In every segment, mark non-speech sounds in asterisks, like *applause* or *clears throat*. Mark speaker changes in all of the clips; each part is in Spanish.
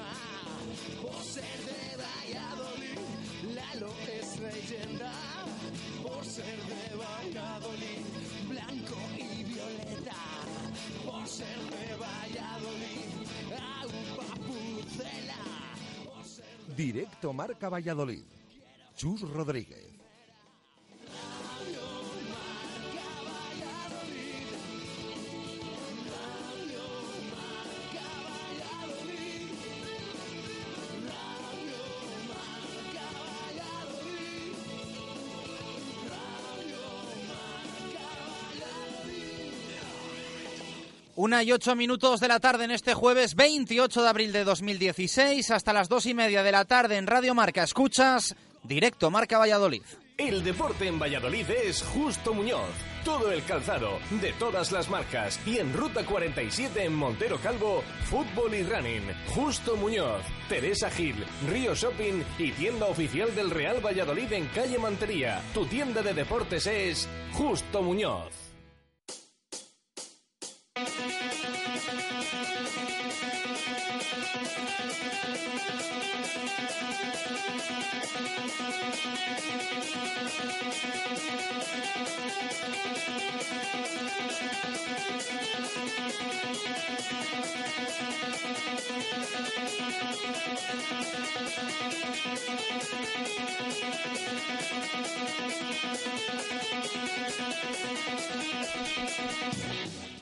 Speaker 1: problema. Por ser de Valladolid, Lalo es leyenda. Por ser de Valladolid, blanco y violeta. Por ser de Valladolid, agua pucela.
Speaker 2: Directo Marca Valladolid. Chus Rodríguez.
Speaker 3: Una y ocho minutos de la tarde en este jueves 28 de abril de 2016 hasta las dos y media de la tarde en Radio Marca. Escuchas directo Marca Valladolid.
Speaker 4: El deporte en Valladolid es Justo Muñoz. Todo el calzado, de todas las marcas. Y en Ruta 47 en Montero Calvo, fútbol y running. Justo Muñoz, Teresa Gil, Río Shopping y tienda oficial del Real Valladolid en calle Mantería. Tu tienda de deportes es Justo Muñoz.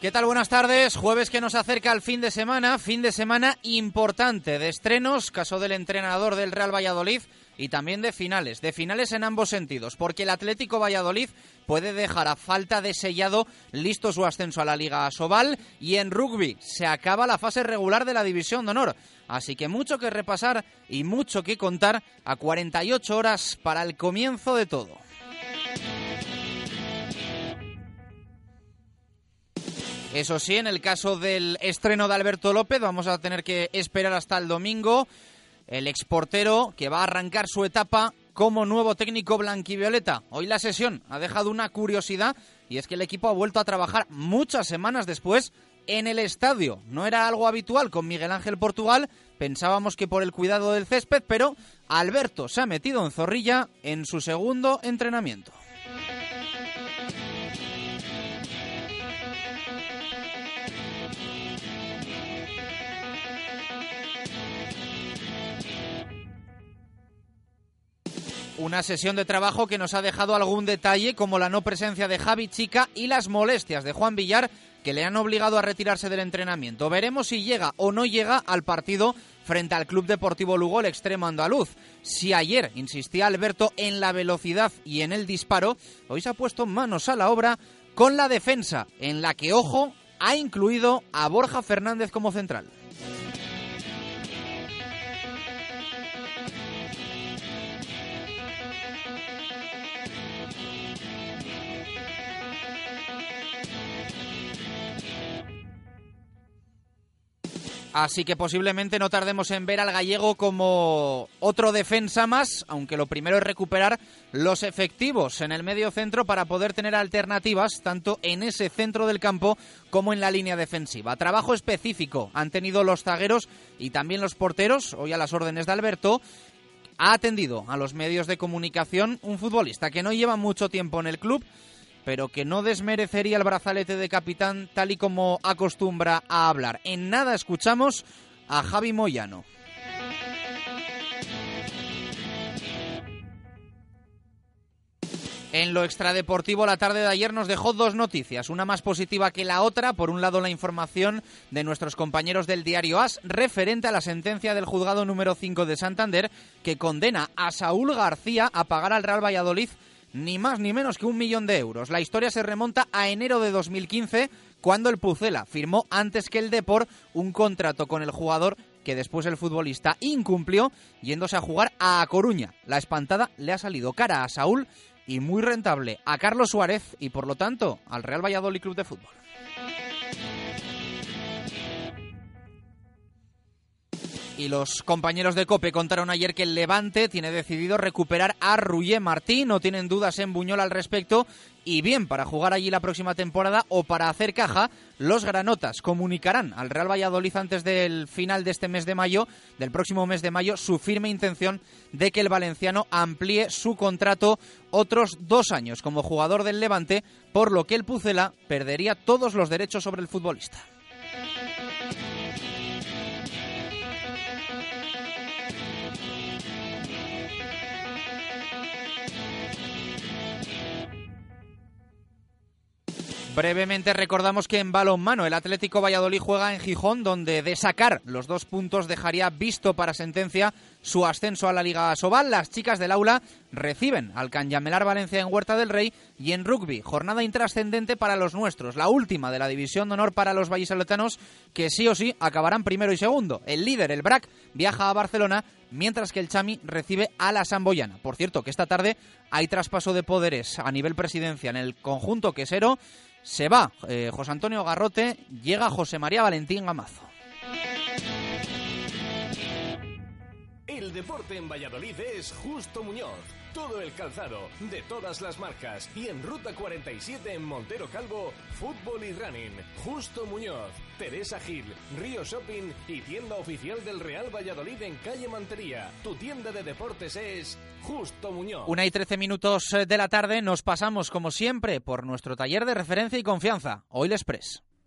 Speaker 3: ¿Qué tal? Buenas tardes. Jueves que nos acerca al fin de semana, fin de semana importante de estrenos, caso del entrenador del Real Valladolid y también de finales, de finales en ambos sentidos, porque el Atlético Valladolid puede dejar a falta de sellado listo su ascenso a la Liga Sobal y en rugby se acaba la fase regular de la División de Honor. Así que mucho que repasar y mucho que contar a 48 horas para el comienzo de todo. Eso sí, en el caso del estreno de Alberto López vamos a tener que esperar hasta el domingo. El exportero que va a arrancar su etapa como nuevo técnico blanquivioleta. Hoy la sesión ha dejado una curiosidad y es que el equipo ha vuelto a trabajar muchas semanas después en el estadio. No era algo habitual con Miguel Ángel Portugal, pensábamos que por el cuidado del césped, pero Alberto se ha metido en zorrilla en su segundo entrenamiento. Una sesión de trabajo que nos ha dejado algún detalle, como la no presencia de Javi Chica y las molestias de Juan Villar, que le han obligado a retirarse del entrenamiento. Veremos si llega o no llega al partido frente al Club Deportivo Lugo, el extremo andaluz. Si ayer insistía Alberto en la velocidad y en el disparo, hoy se ha puesto manos a la obra con la defensa, en la que, ojo, ha incluido a Borja Fernández como central. Así que posiblemente no tardemos en ver al gallego como otro defensa más, aunque lo primero es recuperar los efectivos en el medio centro para poder tener alternativas tanto en ese centro del campo como en la línea defensiva. Trabajo específico han tenido los zagueros y también los porteros, hoy a las órdenes de Alberto. Ha atendido a los medios de comunicación un futbolista que no lleva mucho tiempo en el club, pero que no desmerecería el brazalete de capitán tal y como acostumbra a hablar. En nada escuchamos a Javi Moyano. En lo extradeportivo, la tarde de ayer nos dejó dos noticias, una más positiva que la otra. Por un lado, la información de nuestros compañeros del diario AS referente a la sentencia del juzgado número 5 de Santander que condena a Saúl García a pagar al Real Valladolid ni más ni menos que un millón de euros. La historia se remonta a enero de 2015, cuando el Pucela firmó antes que el Depor un contrato con el jugador que después el futbolista incumplió yéndose a jugar a Coruña. La espantada le ha salido cara a Saúl y muy rentable a Carlos Suárez y por lo tanto al Real Valladolid Club de Fútbol. Y los compañeros de COPE contaron ayer que el Levante tiene decidido recuperar a Ruye Martí. No tienen dudas en Buñol al respecto. Y bien, para jugar allí la próxima temporada o para hacer caja, los granotas comunicarán al Real Valladolid antes del final de este mes de mayo, del próximo mes de mayo, su firme intención de que el valenciano amplíe su contrato otros dos años como jugador del Levante, por lo que el Pucela perdería todos los derechos sobre el futbolista. Brevemente recordamos que en balonmano el Atlético Valladolid juega en Gijón, donde de sacar los dos puntos dejaría visto para sentencia su ascenso a la Liga Sobal. Las chicas del aula reciben al Canyamelar Valencia en Huerta del Rey y en rugby, jornada intrascendente para los nuestros, la última de la división de honor para los vallisoletanos que sí o sí acabarán primero y segundo. El líder, el BRAC, viaja a Barcelona mientras que el Chami recibe a la Samboyana. Por cierto, que esta tarde hay traspaso de poderes a nivel presidencia en el conjunto quesero se va eh, José Antonio Garrote, llega José María Valentín Gamazo.
Speaker 4: El deporte en Valladolid es Justo Muñoz. Todo el calzado, de todas las marcas. Y en Ruta 47 en Montero Calvo, fútbol y running. Justo Muñoz, Teresa Gil, Río Shopping y tienda oficial del Real Valladolid en calle Mantería. Tu tienda de deportes es Justo Muñoz.
Speaker 3: Una y trece minutos de la tarde nos pasamos, como siempre, por nuestro taller de referencia y confianza, Oil Express.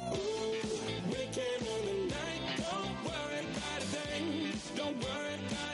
Speaker 5: Ooh, we came on the night. Don't worry about a thing. Don't worry about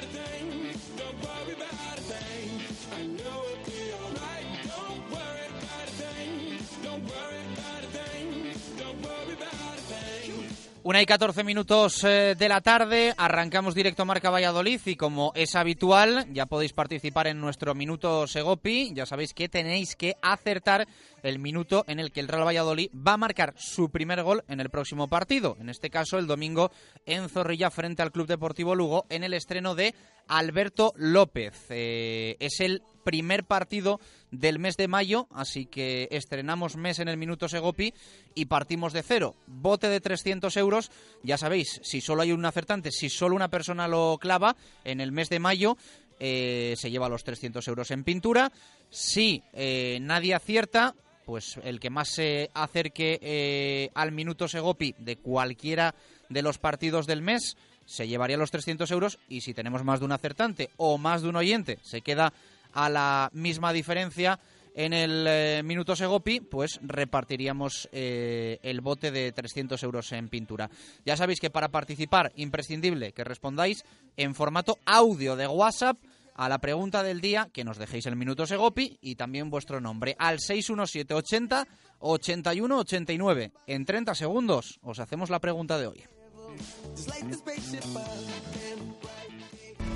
Speaker 3: Una y 14 minutos eh, de la tarde, arrancamos directo Marca Valladolid y como es habitual, ya podéis participar en nuestro minuto Segopi. Ya sabéis que tenéis que acertar el minuto en el que el Real Valladolid va a marcar su primer gol en el próximo partido. En este caso, el domingo en Zorrilla frente al Club Deportivo Lugo en el estreno de Alberto López. Eh, es el primer partido del mes de mayo, así que estrenamos mes en el minuto Segopi y partimos de cero. Bote de 300 euros, ya sabéis, si solo hay un acertante, si solo una persona lo clava en el mes de mayo, eh, se lleva los 300 euros en pintura. Si eh, nadie acierta, pues el que más se acerque al minuto Segopi de cualquiera de los partidos del mes se llevaría los 300 euros y si tenemos más de un acertante o más de un oyente se queda a la misma diferencia en el eh, minuto Segopi, pues repartiríamos eh, el bote de 300 euros en pintura. Ya sabéis que para participar, imprescindible que respondáis en formato audio de WhatsApp a la pregunta del día, que nos dejéis el minuto Segopi y también vuestro nombre al 61780 8189. En 30 segundos os hacemos la pregunta de hoy.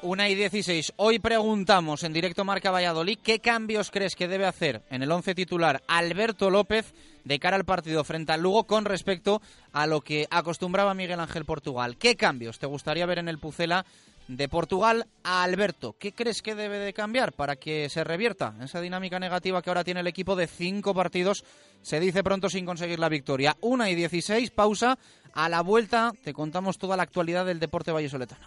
Speaker 3: Una y 16. Hoy preguntamos en directo Marca Valladolid qué cambios crees que debe hacer en el once titular Alberto López de cara al partido frente al Lugo con respecto a lo que acostumbraba Miguel Ángel Portugal. ¿Qué cambios te gustaría ver en el Pucela de Portugal a Alberto? ¿Qué crees que debe de cambiar para que se revierta esa dinámica negativa que ahora tiene el equipo de cinco partidos? Se dice pronto sin conseguir la victoria. Una y 16, pausa. A la vuelta te contamos toda la actualidad del deporte vallesoletano.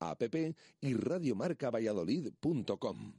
Speaker 2: app y radiomarcavalladolid.com.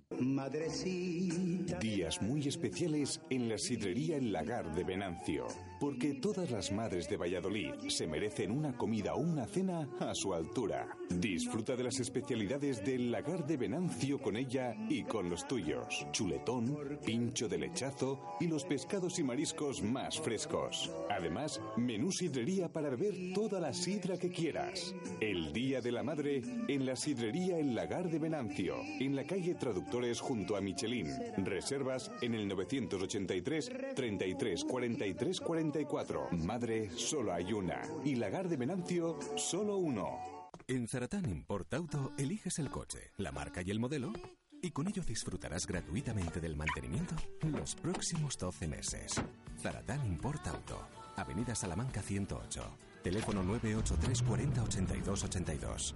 Speaker 6: Días muy especiales en la sidrería El Lagar de Venancio, porque todas las madres de Valladolid se merecen una comida o una cena a su altura. Disfruta de las especialidades del Lagar de Venancio con ella y con los tuyos. Chuletón, pincho de lechazo y los pescados y mariscos más frescos. Además, menú sidrería para beber toda la sidra que quieras. El Día de la Madre en la sidrería El Lagar de Venancio, en la calle Traductores junto a Michelin. Reservas en el 983 33 43 44. Madre, solo hay una. Y Lagar de Venancio, solo uno.
Speaker 7: En Zaratán Import Auto eliges el coche, la marca y el modelo y con ello disfrutarás gratuitamente del mantenimiento los próximos 12 meses. Zaratán Import Auto, Avenida Salamanca 108, teléfono 983 40 82 82.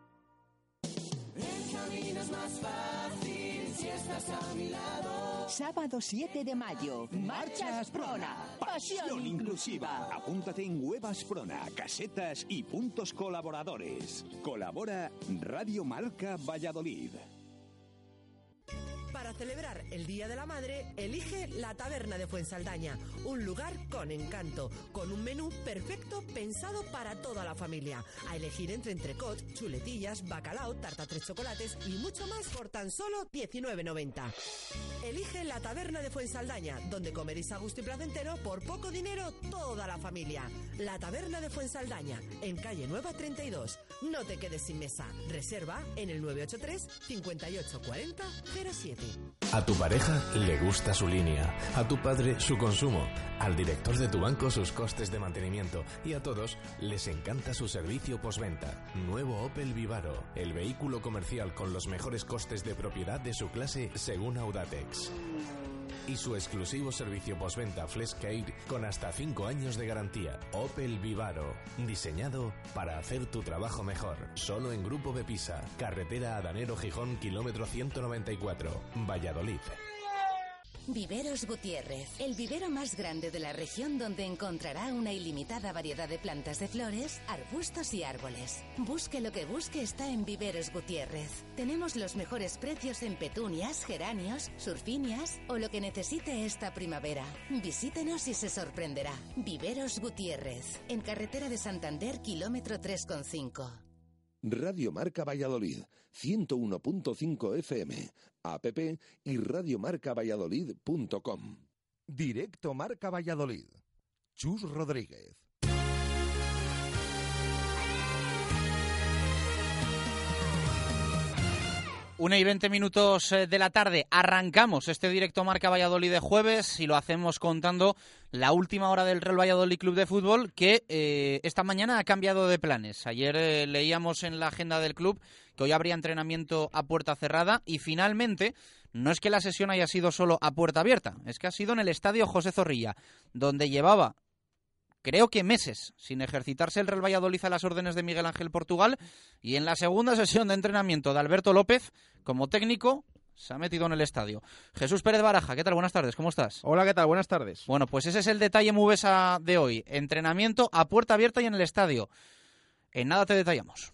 Speaker 1: El camino es más fácil si estás a mi lado.
Speaker 8: Sábado 7 de mayo. Marcha Asprona. Pasión inclusiva.
Speaker 9: Apúntate en Web Asprona, casetas y puntos colaboradores. Colabora Radio Marca Valladolid.
Speaker 10: Para celebrar el Día de la Madre, elige la Taberna de Fuensaldaña, un lugar con encanto, con un menú perfecto pensado para toda la familia. A elegir entre entrecot, chuletillas, bacalao, tarta tres chocolates y mucho más por tan solo 19.90. Elige la Taberna de Fuensaldaña, donde comeréis a gusto y placentero por poco dinero toda la familia. La Taberna de Fuensaldaña, en calle Nueva 32. No te quedes sin mesa. Reserva en el 983 58 40 07.
Speaker 11: A tu pareja le gusta su línea, a tu padre su consumo, al director de tu banco sus costes de mantenimiento y a todos les encanta su servicio postventa. Nuevo Opel Vivaro, el vehículo comercial con los mejores costes de propiedad de su clase según Y su exclusivo servicio postventa Fleshcare con hasta 5 años de garantía. Opel Vivaro, diseñado para hacer tu trabajo mejor. Solo en Grupo Bepisa, carretera Adanero Gijón, kilómetro 194, Valladolid.
Speaker 12: Viveros Gutiérrez, el vivero más grande de la región donde encontrará una ilimitada variedad de plantas de flores, arbustos y árboles. Busque lo que busque está en Viveros Gutiérrez. Tenemos los mejores precios en petunias, geranios, surfinias o lo que necesite esta primavera. Visítenos y se sorprenderá. Viveros Gutiérrez, en carretera de Santander, kilómetro 3,5.
Speaker 2: Radio Marca Valladolid, 101.5 FM, app y radiomarcavalladolid.com.
Speaker 13: Directo Marca Valladolid. Chus Rodríguez.
Speaker 3: Una y 20 minutos eh, de la tarde arrancamos este directo Marca Valladolid de jueves y lo hacemos contando la última hora del Real Valladolid Club de Fútbol que eh, esta mañana ha cambiado de planes. Ayer eh, leíamos en la agenda del club que hoy habría entrenamiento a puerta cerrada y finalmente no es que la sesión haya sido solo a puerta abierta, es que ha sido en el estadio José Zorrilla, donde llevaba creo que meses sin ejercitarse el Real Valladolid a las órdenes de Miguel Ángel Portugal y en la segunda *laughs* sesión de entrenamiento de Alberto López como técnico se ha metido en el estadio. Jesús Pérez Baraja, ¿qué tal? Buenas tardes, ¿cómo estás?
Speaker 14: Hola, ¿qué tal? Buenas tardes.
Speaker 3: Bueno, pues ese es el detalle Mubesa de hoy. Entrenamiento a puerta abierta y en el estadio. En nada te detallamos.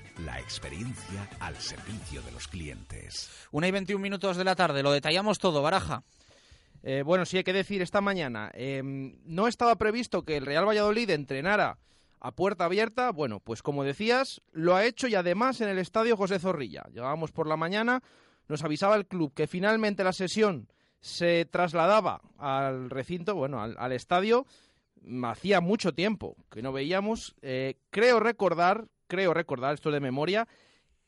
Speaker 15: La experiencia al servicio de los clientes.
Speaker 3: Una y 21 minutos de la tarde, lo detallamos todo, Baraja.
Speaker 14: Eh, bueno, sí hay que decir esta mañana, eh, no estaba previsto que el Real Valladolid entrenara a puerta abierta. Bueno, pues como decías, lo ha hecho y además en el estadio José Zorrilla. Llegábamos por la mañana, nos avisaba el club que finalmente la sesión se trasladaba al recinto, bueno, al, al estadio. Hacía mucho tiempo que no veíamos. Eh, creo recordar creo recordar, esto de memoria,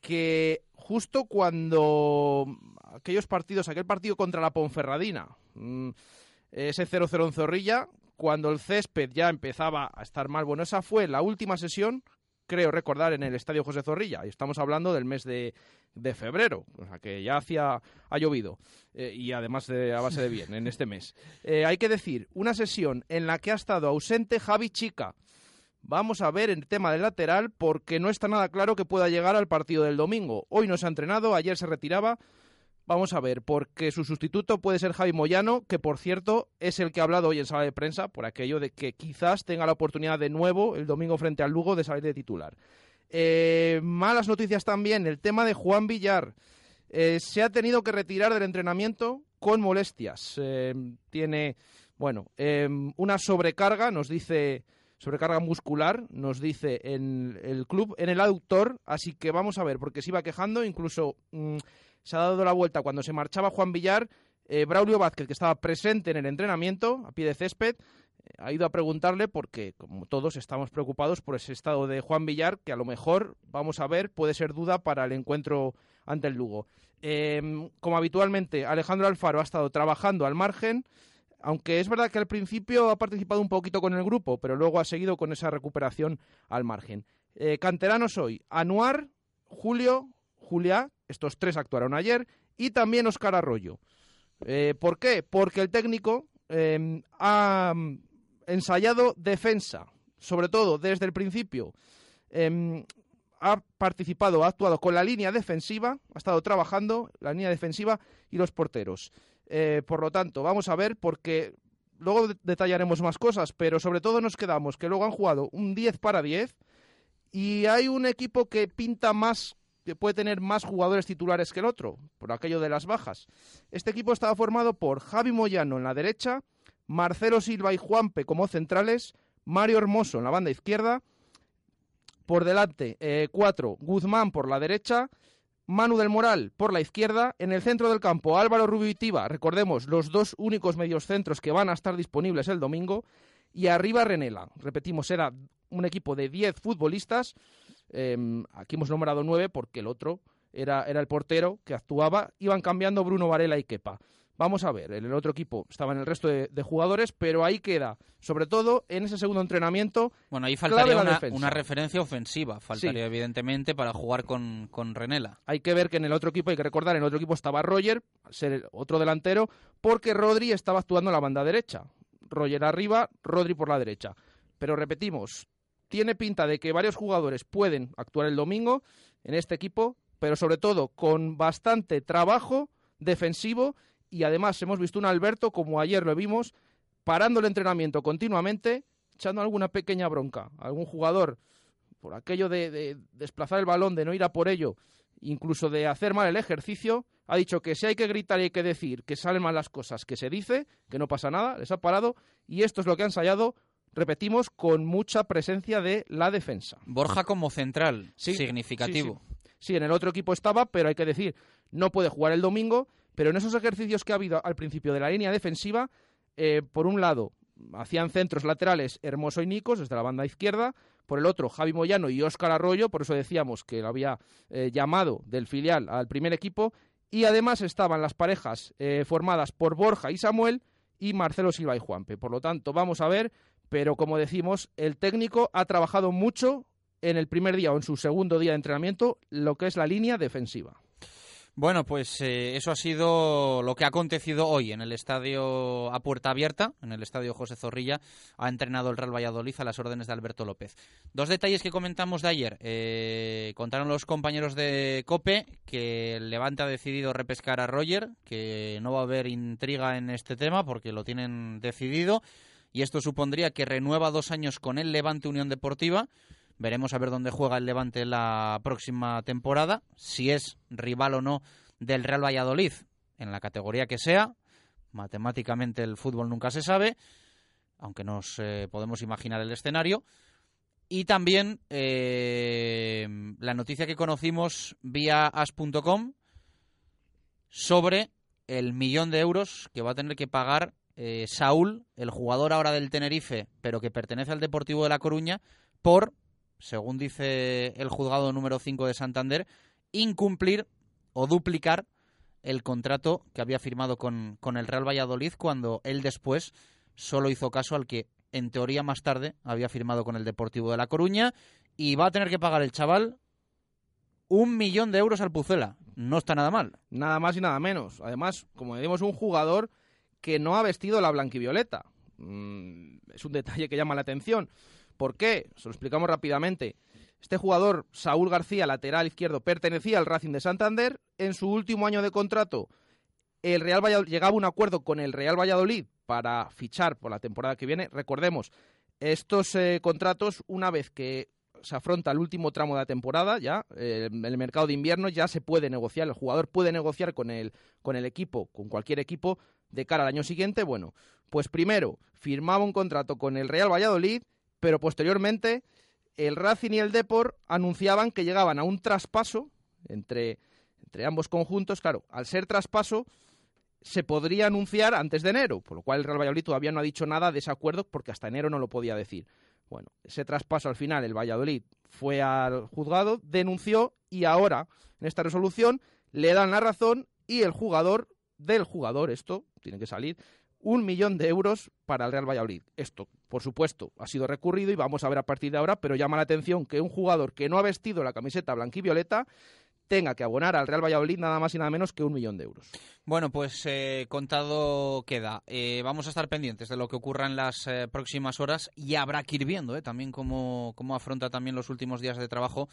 Speaker 14: que justo cuando aquellos partidos, aquel partido contra la Ponferradina, mm, ese 0-0 en Zorrilla, cuando el césped ya empezaba a estar mal, bueno, esa fue la última sesión, creo recordar, en el Estadio José Zorrilla, y estamos hablando del mes de, febrero, o sea que ya hacía, ha llovido, eh, y además de, a base de bien, en este mes. Eh, hay que decir, una sesión en la que ha estado ausente Javi Chica, Vamos a ver el tema del lateral porque no está nada claro que pueda llegar al partido del domingo. Hoy no se ha entrenado, ayer se retiraba. Vamos a ver, porque su sustituto puede ser Javi Moyano, que por cierto es el que ha hablado hoy en sala de prensa por aquello de que quizás tenga la oportunidad de nuevo el domingo frente al Lugo de salir de titular. Eh, malas noticias también, el tema de Juan Villar. Eh, se ha tenido que retirar del entrenamiento con molestias. Eh, tiene, bueno, una sobrecarga, nos dice sobrecarga muscular, nos dice en el club, en el aductor, así que vamos a ver, porque se iba quejando, incluso mm, se ha dado la vuelta cuando se marchaba Juan Villar, eh, Braulio Vázquez, que estaba presente en el entrenamiento, a pie de césped, eh, ha ido a preguntarle porque, como todos, estamos preocupados por ese estado de Juan Villar, que a lo mejor, vamos a ver, puede ser duda para el encuentro ante el Lugo. Em, como habitualmente, Alejandro Alfaro ha estado trabajando al margen, aunque es verdad que al principio ha participado un poquito con el grupo, pero luego ha seguido con esa recuperación al margen. Eh, canteranos hoy, Anuar, Julio, Julia, estos tres actuaron ayer, y también Oscar Arroyo. Eh, ¿Por qué? Porque el técnico em, ha ensayado defensa, sobre todo desde el principio. Em, ha participado, ha actuado con la línea defensiva, ha estado trabajando la línea defensiva y los porteros. Eh, por lo tanto, vamos a ver porque luego detallaremos más cosas, pero sobre todo nos quedamos que luego han jugado un 10 para 10 y hay un equipo que pinta más que puede tener más jugadores titulares que el otro, por aquello de las bajas. Este equipo estaba formado por Javi Moyano en la derecha, Marcelo Silva y Juanpe como centrales, Mario Hermoso en la banda izquierda, por delante eh, cuatro, Guzmán por la derecha, Manu del Moral por la izquierda, en el centro del campo Álvaro Rubio y recordemos, los dos únicos medios centros que van a estar disponibles el domingo, y arriba Renela. Repetimos, era un equipo de 10 futbolistas, em, aquí hemos nombrado 9 porque el otro era, era el portero que actuaba, iban cambiando Bruno Varela y Kepa. Vamos a ver, en el otro equipo estaban el resto de, jugadores, pero ahí queda, sobre todo en ese segundo entrenamiento.
Speaker 3: Bueno, ahí faltaría una, referencia ofensiva, faltaría evidentemente para jugar con, con, Renela.
Speaker 14: Hay que ver que en el otro equipo, hay que recordar, en el otro equipo estaba Roger, ser otro delantero, porque Rodri estaba actuando en la banda derecha. Roger arriba, Rodri por la derecha. Pero repetimos, tiene pinta de que varios jugadores pueden actuar el domingo en este equipo, pero sobre todo con bastante trabajo defensivo y además hemos visto un Alberto, como ayer lo vimos, parando el entrenamiento continuamente, echando alguna pequeña bronca algún jugador por aquello de, desplazar el balón, de no ir a por ello, incluso de hacer mal el ejercicio, ha dicho que si hay que gritar y hay que decir que salen mal las cosas, que se dice, que no pasa nada, les ha parado, y esto es lo que ha ensayado, repetimos, con mucha presencia de la defensa.
Speaker 3: Borja como central, significativo.
Speaker 14: Sí, sí, en el otro equipo estaba, pero hay que decir, no puede jugar el domingo, pero en esos ejercicios que ha habido al principio de la línea defensiva, eh, por un lado, hacían centros laterales Hermoso y Nicos desde la banda izquierda, por el otro Javi Moyano y Óscar Arroyo, por eso decíamos que lo había eh, llamado del filial al primer equipo, y además estaban las parejas eh, formadas por Borja y Samuel y Marcelo Silva y Juanpe. Por lo tanto, vamos a ver, pero como decimos, el técnico ha trabajado mucho en el primer día o en su segundo día de entrenamiento lo que es la línea defensiva.
Speaker 3: Bueno, pues eh, eso ha sido lo que ha acontecido hoy en el estadio a puerta abierta, en el estadio José Zorrilla. Ha entrenado el Real Valladolid a las órdenes de Alberto López. Dos detalles que comentamos de ayer. Eh, contaron los compañeros de COPE que el Levante ha decidido repescar a Roger, que no va a haber intriga en este tema porque lo tienen decidido. Y esto supondría que renueva dos años con el Levante Unión Deportiva Veremos a ver dónde juega el Levante la próxima temporada, si es rival o no del Real Valladolid, en la categoría que sea. Matemáticamente el fútbol nunca se sabe, aunque nos eh, podemos imaginar el escenario. Y también eh, la noticia que conocimos vía as.com sobre el millón de euros que va a tener que pagar eh, Saúl, el jugador ahora del Tenerife, pero que pertenece al Deportivo de La Coruña, por según dice el juzgado número 5 de Santander, incumplir o duplicar el contrato que había firmado con, con el Real Valladolid cuando él después solo hizo caso al que en teoría más tarde había firmado con el Deportivo de La Coruña y va a tener que pagar el chaval un millón de euros al Pucela. No está nada mal.
Speaker 14: Nada más y nada menos. Además, como decimos, un jugador que no ha vestido la blanquivioleta. Mm, es un detalle que llama la atención. ¿Por qué? Se lo explicamos rápidamente. Este jugador, Saúl García, lateral izquierdo, pertenecía al Racing de Santander. En su último año de contrato, el Real llegaba a un acuerdo con el Real Valladolid para fichar por la temporada que viene. Recordemos, estos eh, contratos, una vez que se afronta el último tramo de la temporada, ya eh, el mercado de invierno ya se puede negociar, el jugador puede negociar con el, con el equipo, con cualquier equipo de cara al año siguiente. Bueno, pues primero firmaba un contrato con el Real Valladolid pero posteriormente el Racing y el Depor anunciaban que llegaban a un traspaso entre, entre ambos conjuntos. Claro, al ser traspaso se podría anunciar antes de enero, por lo cual el Real Valladolid todavía no ha dicho nada de ese acuerdo porque hasta enero no lo podía decir. Bueno, ese traspaso al final el Valladolid fue al juzgado, denunció y ahora en esta resolución le dan la razón y el jugador del jugador, esto tiene que salir, un millón de euros para el Real Valladolid. Esto, por supuesto, ha sido recurrido y vamos a ver a partir de ahora, pero llama la atención que un jugador que no ha vestido la camiseta blanquivioleta tenga que abonar al Real Valladolid nada más y nada menos que un millón de euros.
Speaker 3: Bueno, pues eh, contado queda. Eh, vamos a estar pendientes de lo que ocurra en las eh, próximas horas y habrá que ir viendo también cómo, cómo afronta también los últimos días de trabajo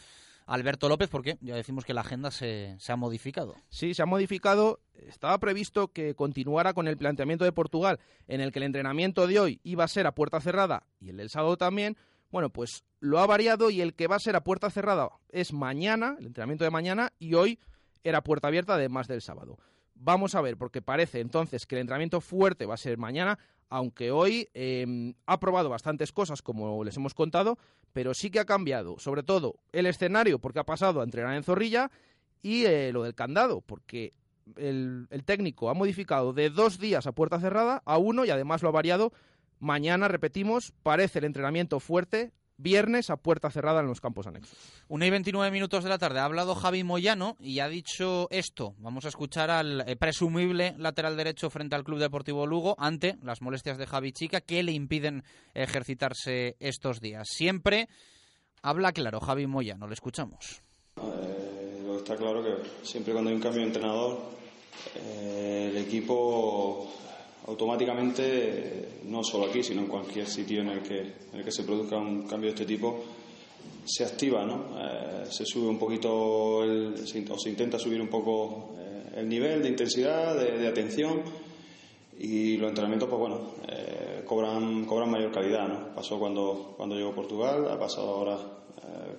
Speaker 3: Alberto López, porque ya decimos que la agenda se, se, ha modificado.
Speaker 14: Sí, se ha modificado. Estaba previsto que continuara con el planteamiento de Portugal, en el que el entrenamiento de hoy iba a ser a puerta cerrada y el del sábado también. Bueno, pues lo ha variado y el que va a ser a puerta cerrada es mañana, el entrenamiento de mañana, y hoy era puerta abierta además del sábado. Vamos a ver, porque parece entonces que el entrenamiento fuerte va a ser mañana, aunque hoy em, ha probado bastantes cosas, como les hemos contado, pero sí que ha cambiado, sobre todo el escenario, porque ha pasado a entrenar en Zorrilla, y eh, lo del candado, porque el, el, técnico ha modificado de dos días a puerta cerrada a uno y además lo ha variado. Mañana, repetimos, parece el entrenamiento fuerte, viernes a puerta cerrada en los campos anexos.
Speaker 3: Una y 29 minutos de la tarde. Ha hablado Javi Moyano y ha dicho esto. Vamos a escuchar al eh, presumible lateral derecho frente al Club Deportivo Lugo ante las molestias de Javi Chica que le impiden ejercitarse estos días. Siempre habla claro Javi Moyano. Le escuchamos.
Speaker 16: Eh, lo está claro que siempre cuando hay un cambio de entrenador, eh, el equipo automáticamente, no solo aquí, sino en cualquier sitio en el que, en el que se produzca un cambio de este tipo, se activa, ¿no? Eh, se sube un poquito, el, o se intenta subir un poco eh, el nivel de intensidad, de, atención y los entrenamientos, pues bueno, eh, cobran, cobran mayor calidad, ¿no? Pasó cuando, cuando llegó Portugal, ha pasado ahora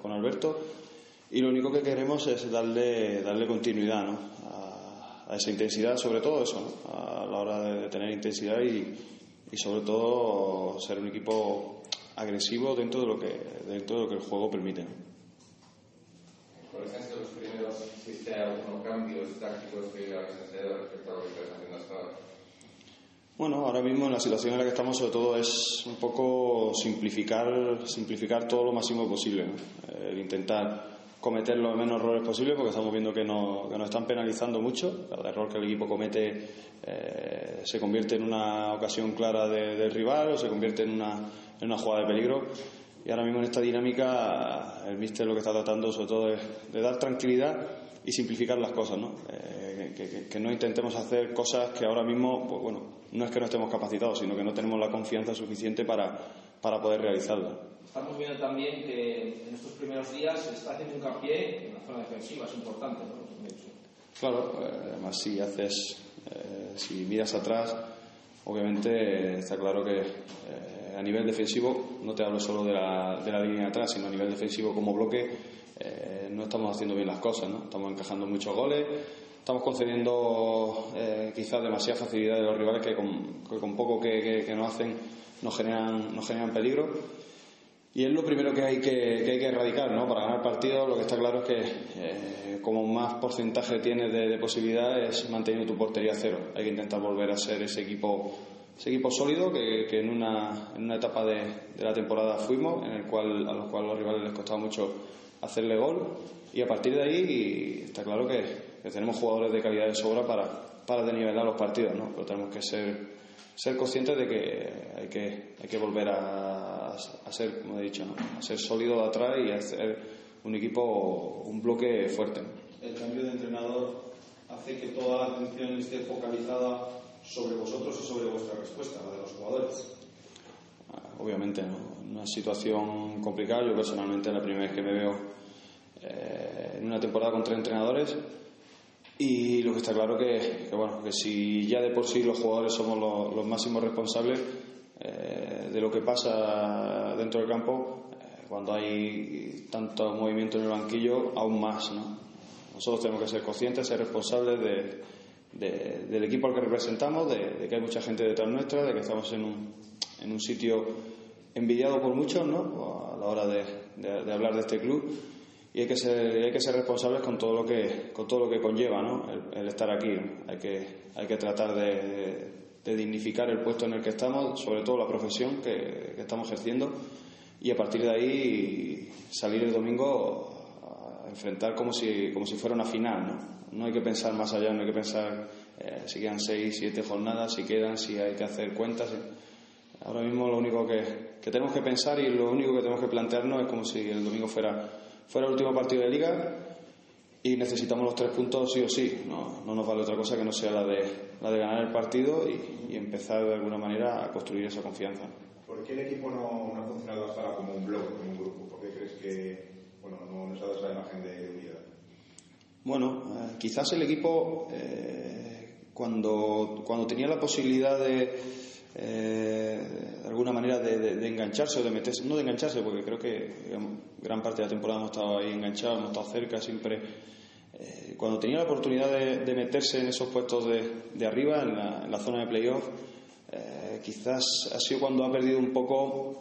Speaker 16: con Alberto y lo único que queremos es darle, darle continuidad, ¿no? a esa intensidad, sobre todo eso, a la hora de tener intensidad y, y, sobre todo ser un equipo agresivo dentro de lo que, dentro de lo que el juego permite.
Speaker 17: ¿Cuáles han sido los primeros, existe algunos cambios tácticos que habéis hecho respecto a lo que estáis haciendo hasta ahora?
Speaker 16: Bueno, ahora mismo en la situación en la que estamos, sobre todo, es un poco simplificar, simplificar todo lo máximo posible. ¿no? El intentar cometer los menos errores posibles, porque estamos viendo que, no, que nos están penalizando mucho. Cada error que el equipo comete eh, se convierte en una ocasión clara de- del rival o se convierte en una, en una jugada de peligro. Y ahora mismo en esta dinámica, el míster lo que está tratando, sobre todo, es de dar tranquilidad y simplificar las cosas, ¿no? Eh, que, que- que no intentemos hacer cosas que ahora mismo, pues bueno, no es que no estemos capacitados, sino que no tenemos la confianza suficiente para, para poder realizarlas.
Speaker 17: Estamos viendo también que en estos primeros días se está haciendo hincapié en la zona defensiva, es importante, ¿no?
Speaker 16: Claro, eh, además si haces, eh, si miras atrás, obviamente está claro que eh, a nivel defensivo, no te hablo solo de la, de la línea de atrás, sino a nivel defensivo como bloque, eh, no estamos haciendo bien las cosas, ¿no? Estamos encajando muchos goles, estamos concediendo eh, quizás demasiada facilidad de los rivales que con, que con poco que, que- que nos hacen nos generan, nos generan peligro. Y es lo primero que hay que, que hay que erradicar, ¿no? Para ganar partidos, lo que está claro es que eh, como más porcentaje tienes de, de posibilidad es manteniendo tu portería a cero. Hay que intentar volver a ser ese equipo, ese equipo sólido que, que en, una, en una etapa de, de la temporada fuimos, en el cual a los cuales los rivales les costaba mucho hacerle gol. Y a partir de ahí está claro que, que tenemos jugadores de calidad de sobra para, para desnivelar los partidos, ¿no? Pero tenemos que ser ser conscientes de que hay que, hay que volver a, a ser, como he dicho, ¿no? a ser sólido de atrás y a ser un equipo, un bloque fuerte.
Speaker 18: El cambio de entrenador hace que toda la atención esté focalizada sobre vosotros y sobre vuestra respuesta, la de los jugadores.
Speaker 16: Obviamente, ¿no? una situación complicada. Yo personalmente la primera vez que me veo eh, en una temporada con tres entrenadores y lo que está claro que, que, bueno, que si ya de por sí los jugadores somos los, los máximos responsables eh, de lo que pasa dentro del campo, eh, cuando hay tanto movimiento en el banquillo, aún más. ¿no? Nosotros tenemos que ser conscientes, ser responsables de, de- del equipo al que representamos, de, que hay mucha gente detrás nuestra, de que estamos en un, en un sitio envidiado por muchos ¿no? a la hora de hablar de este club y hay que ser hay que ser responsables con todo lo que con todo lo que conlleva ¿no? el, el estar aquí ¿no? hay que hay que tratar de, de dignificar el puesto en el que estamos sobre todo la profesión que, que estamos ejerciendo y a partir de ahí salir el domingo a enfrentar como si como si fuera una final no no hay que pensar más allá no hay que pensar eh, si quedan seis siete jornadas si quedan si hay que hacer cuentas Ahora mismo lo único que, que tenemos que pensar y lo único que tenemos que plantearnos es como si el domingo fuera, fuera el último partido de liga y necesitamos los tres puntos sí o sí. No, no nos vale otra cosa que no sea la de, la de ganar el partido y, y empezar de alguna manera a construir esa confianza.
Speaker 18: ¿Por qué el equipo no, no ha funcionado hasta ahora como un bloque, como un grupo? ¿Por qué crees que bueno, no nos ha dado esa imagen de unidad?
Speaker 16: Bueno, eh, quizás el equipo eh, cuando, cuando tenía la posibilidad de, eh, alguna manera de, engancharse o de meterse, no de engancharse, porque creo que digamos, gran parte de la temporada hemos estado ahí enganchados, hemos estado cerca siempre. eh, cuando tenía la oportunidad de, meterse en esos puestos de, arriba, en la, en la zona de playoff, eh, quizás ha sido cuando ha perdido un poco,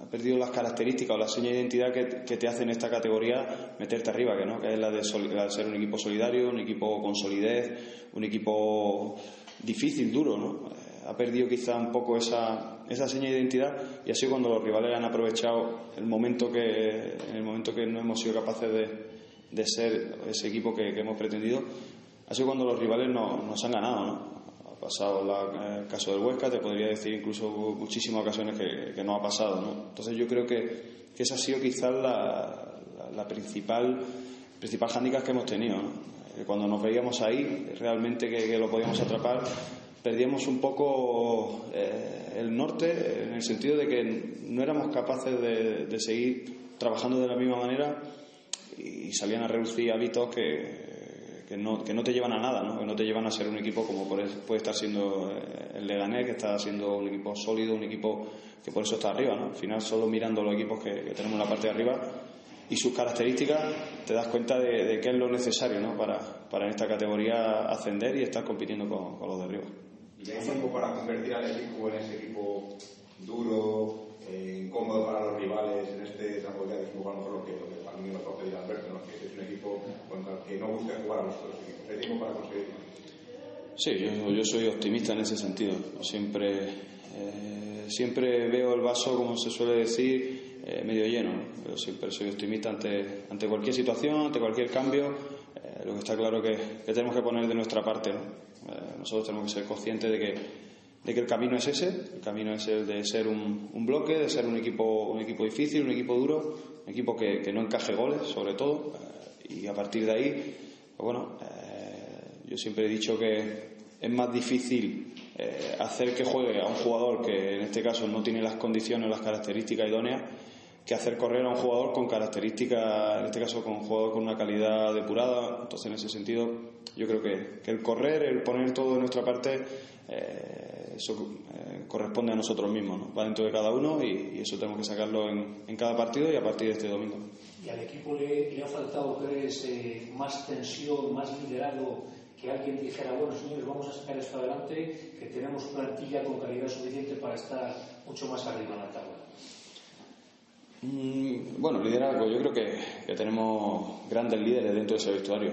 Speaker 16: ha perdido las características o la seña de identidad que, te hace en esta categoría meterte arriba, que, ¿no? que es la de, soli- la de ser un equipo solidario, un equipo con solidez, un equipo difícil, duro. ¿no? Eh, ha perdido quizá un poco esa, esa seña de identidad y ha sido cuando los rivales han aprovechado el momento que, el momento que no hemos sido capaces de, de ser ese equipo que, que hemos pretendido, ha sido cuando los rivales no- nos han ganado. ¿no? Ha pasado la- el caso del Huesca, te podría decir incluso muchísimas ocasiones que, que no ha pasado. ¿no? Entonces yo creo que, que esa ha sido quizás la, la- la principal, principal hándicap que hemos tenido. ¿no? Eh, Cuando nos veíamos ahí, realmente que, que lo podíamos atrapar, perdíamos un poco eh, el norte en el sentido de que no éramos capaces de, de seguir trabajando de la misma manera y salían a reducir hábitos que, que, no, que no te llevan a nada, ¿no? que no te llevan a ser un equipo como puede estar siendo eh, el Leganés, que está siendo un equipo sólido, un equipo que por eso está arriba. ¿no? Al final, solo mirando los equipos que, que tenemos en la parte de arriba y sus características, te das cuenta de, de qué es lo necesario ¿no? para, para en esta categoría ascender y estar compitiendo con, con los de arriba.
Speaker 18: ¿Y hay tiempo para convertir al equipo en ese equipo duro, eh, incómodo para los rivales en este es un poco a lo mejor lo que, lo que para mí nos va a pedir Alberto, ¿no? que es un equipo contra el que no gusta jugar a los otros equipos? ¿Hay tiempo para conseguirlo?
Speaker 16: Sí, yo, yo soy optimista en ese sentido. Siempre, eh, siempre veo el vaso, como se suele decir, eh, medio lleno. Pero siempre soy optimista ante, ante cualquier situación, ante cualquier cambio. Eh, lo que está claro que, que tenemos que poner de nuestra parte. ¿no? Eh, nosotros tenemos que ser conscientes de que, de que el camino es ese. El camino es el de ser un, bloque, de ser un equipo, un equipo difícil, un equipo duro, un equipo que, que no encaje goles, sobre todo. Eh, y a partir de ahí, pues bueno, eh, yo siempre he dicho que es más difícil hacer que juegue a un jugador que en este caso no tiene las condiciones o las características idóneas que hacer correr a un jugador con características, en este caso con un jugador con una calidad depurada. Entonces, en ese sentido, yo creo que, que el correr, el poner todo de nuestra parte, eh, eso eh, corresponde a nosotros mismos, ¿no? va dentro de cada uno y, y eso tenemos que sacarlo en, en, cada partido y a partir de este domingo.
Speaker 19: ¿Y al equipo le, le ha faltado, crees, eh, más tensión, más liderazgo? Que alguien dijera, bueno, señores, vamos a sacar esto adelante, que tenemos plantilla con calidad suficiente para estar mucho más arriba en la tabla.
Speaker 16: Mm, bueno, liderazgo, yo creo que, tenemos grandes líderes dentro de ese vestuario.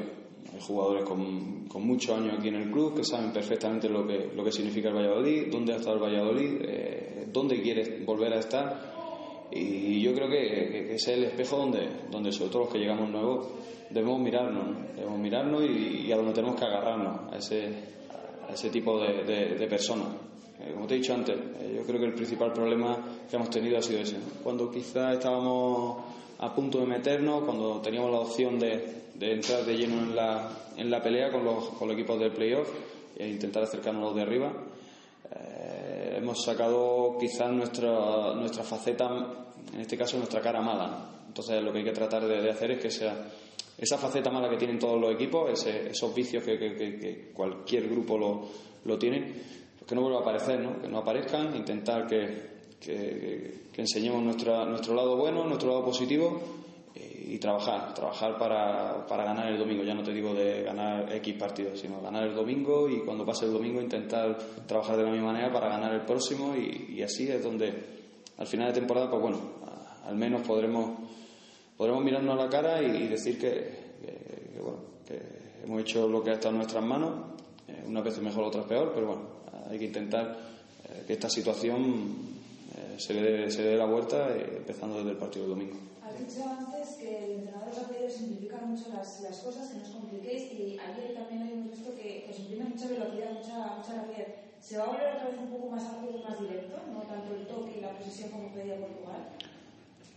Speaker 16: Hay jugadores con, con, muchos años aquí en el club que saben perfectamente lo que, lo que significa el Valladolid, dónde ha estado el Valladolid, eh, dónde quiere volver a estar. Y yo creo que, ese es el espejo donde, donde, sobre todo los que llegamos nuevos, debemos mirarnos, ¿no? debemos mirarnos y, y, a donde tenemos que agarrarnos, a ese, a ese tipo de, de, de personas. Eh, como te he dicho antes, eh, yo creo que el principal problema que hemos tenido ha sido ese. ¿no? Cuando quizás estábamos a punto de meternos, cuando teníamos la opción de, de entrar de lleno en la, en la pelea con los, con los equipos del playoff e intentar acercarnos a los de arriba, eh, hemos sacado quizás nuestra, nuestra faceta, en este caso nuestra cara mala. Entonces lo que hay que tratar de, de hacer es que sea esa faceta mala que tienen todos los equipos, ese, esos vicios que, cualquier grupo lo, lo tiene, pues que no vuelva a aparecer, ¿no? que no aparezcan, intentar que, enseñemos nuestra, nuestro lado bueno, nuestro lado positivo y trabajar, trabajar para, para, ganar el domingo. Ya no te digo de ganar X partidos, sino ganar el domingo y cuando pase el domingo intentar trabajar de la misma manera para ganar el próximo y, y así es donde al final de temporada, pues bueno, al menos podremos, podremos mirarnos a la cara y, y decir que, que, que, bueno, que hemos hecho lo que ha estado en nuestras manos, eh, unas veces mejor, otras peor, pero bueno, hay que intentar eh, que esta situación eh, se, le se le dé la vuelta eh, empezando desde el partido del domingo.
Speaker 20: Has dicho antes que el entrenador va a pedir simplificar mucho las, las, cosas, que no os compliquéis y ayer también hemos visto que, os imprime mucha velocidad, mucha, mucha rapidez. ¿Se va a volver otra vez un poco más alto y más directo? ¿No tanto el toque y la precisión como pedía Portugal?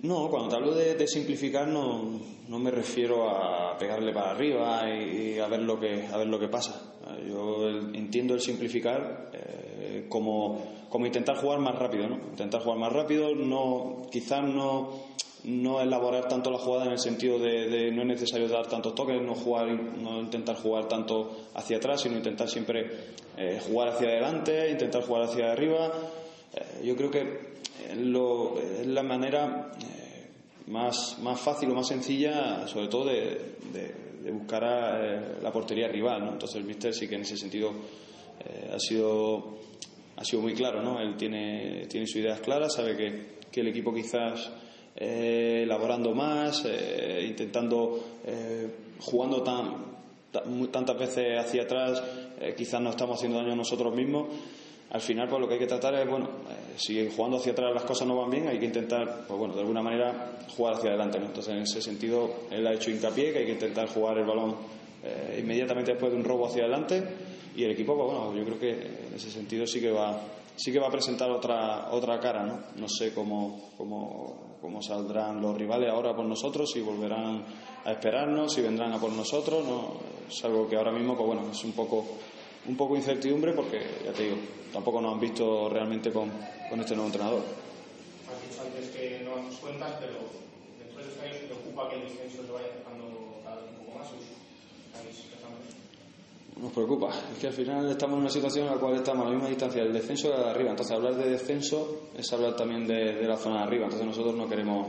Speaker 16: No, cuando te hablo de, de, simplificar no, no me refiero a pegarle para arriba y, y, a, ver lo que, a ver lo que pasa. Yo entiendo el simplificar eh, como, como, intentar jugar más rápido, ¿no? Intentar jugar más rápido, no, quizás no, no elaborar tanto la jugada en el sentido de, de, no es necesario dar tantos toques, no jugar, no intentar jugar tanto hacia atrás, sino intentar siempre eh, jugar hacia adelante, intentar jugar hacia arriba. Eh, yo creo que es la manera más, más fácil o más sencilla, sobre todo de, de buscar a eh, la portería rival, ¿no? Entonces el míster sí que en ese sentido eh, ha sido ha sido muy claro, ¿no? Él tiene tiene sus ideas claras, sabe que, que el equipo quizás eh, elaborando más, eh, intentando jugando tan, tan, tantas veces hacia atrás, quizás no estamos haciendo daño a nosotros mismos al final pues lo que hay que tratar es, bueno, eh, si jugando hacia atrás las cosas no van bien, hay que intentar, pues bueno, de alguna manera jugar hacia adelante, ¿no? Entonces en ese sentido él ha hecho hincapié que hay que intentar jugar el balón eh, inmediatamente después de un robo hacia adelante y el equipo, pues bueno, yo creo que en ese sentido sí que va sí que va a presentar otra otra cara, ¿no? No sé cómo, cómo, cómo saldrán los rivales ahora por nosotros, si volverán a esperarnos, si vendrán a por nosotros, no es algo que ahora mismo, pues bueno, es un poco un poco incertidumbre porque, ya te digo, tampoco nos han visto realmente con, con este nuevo entrenador.
Speaker 21: Has dicho antes que no nos cuentas, pero dentro de este año se preocupa que el descenso se vaya acercando cada vez un poco más.
Speaker 16: Nos preocupa, es que al final estamos en una situación en la cual estamos a la misma distancia del descenso de arriba. Entonces, hablar de descenso es hablar también de, de la zona de arriba. Entonces, nosotros no queremos,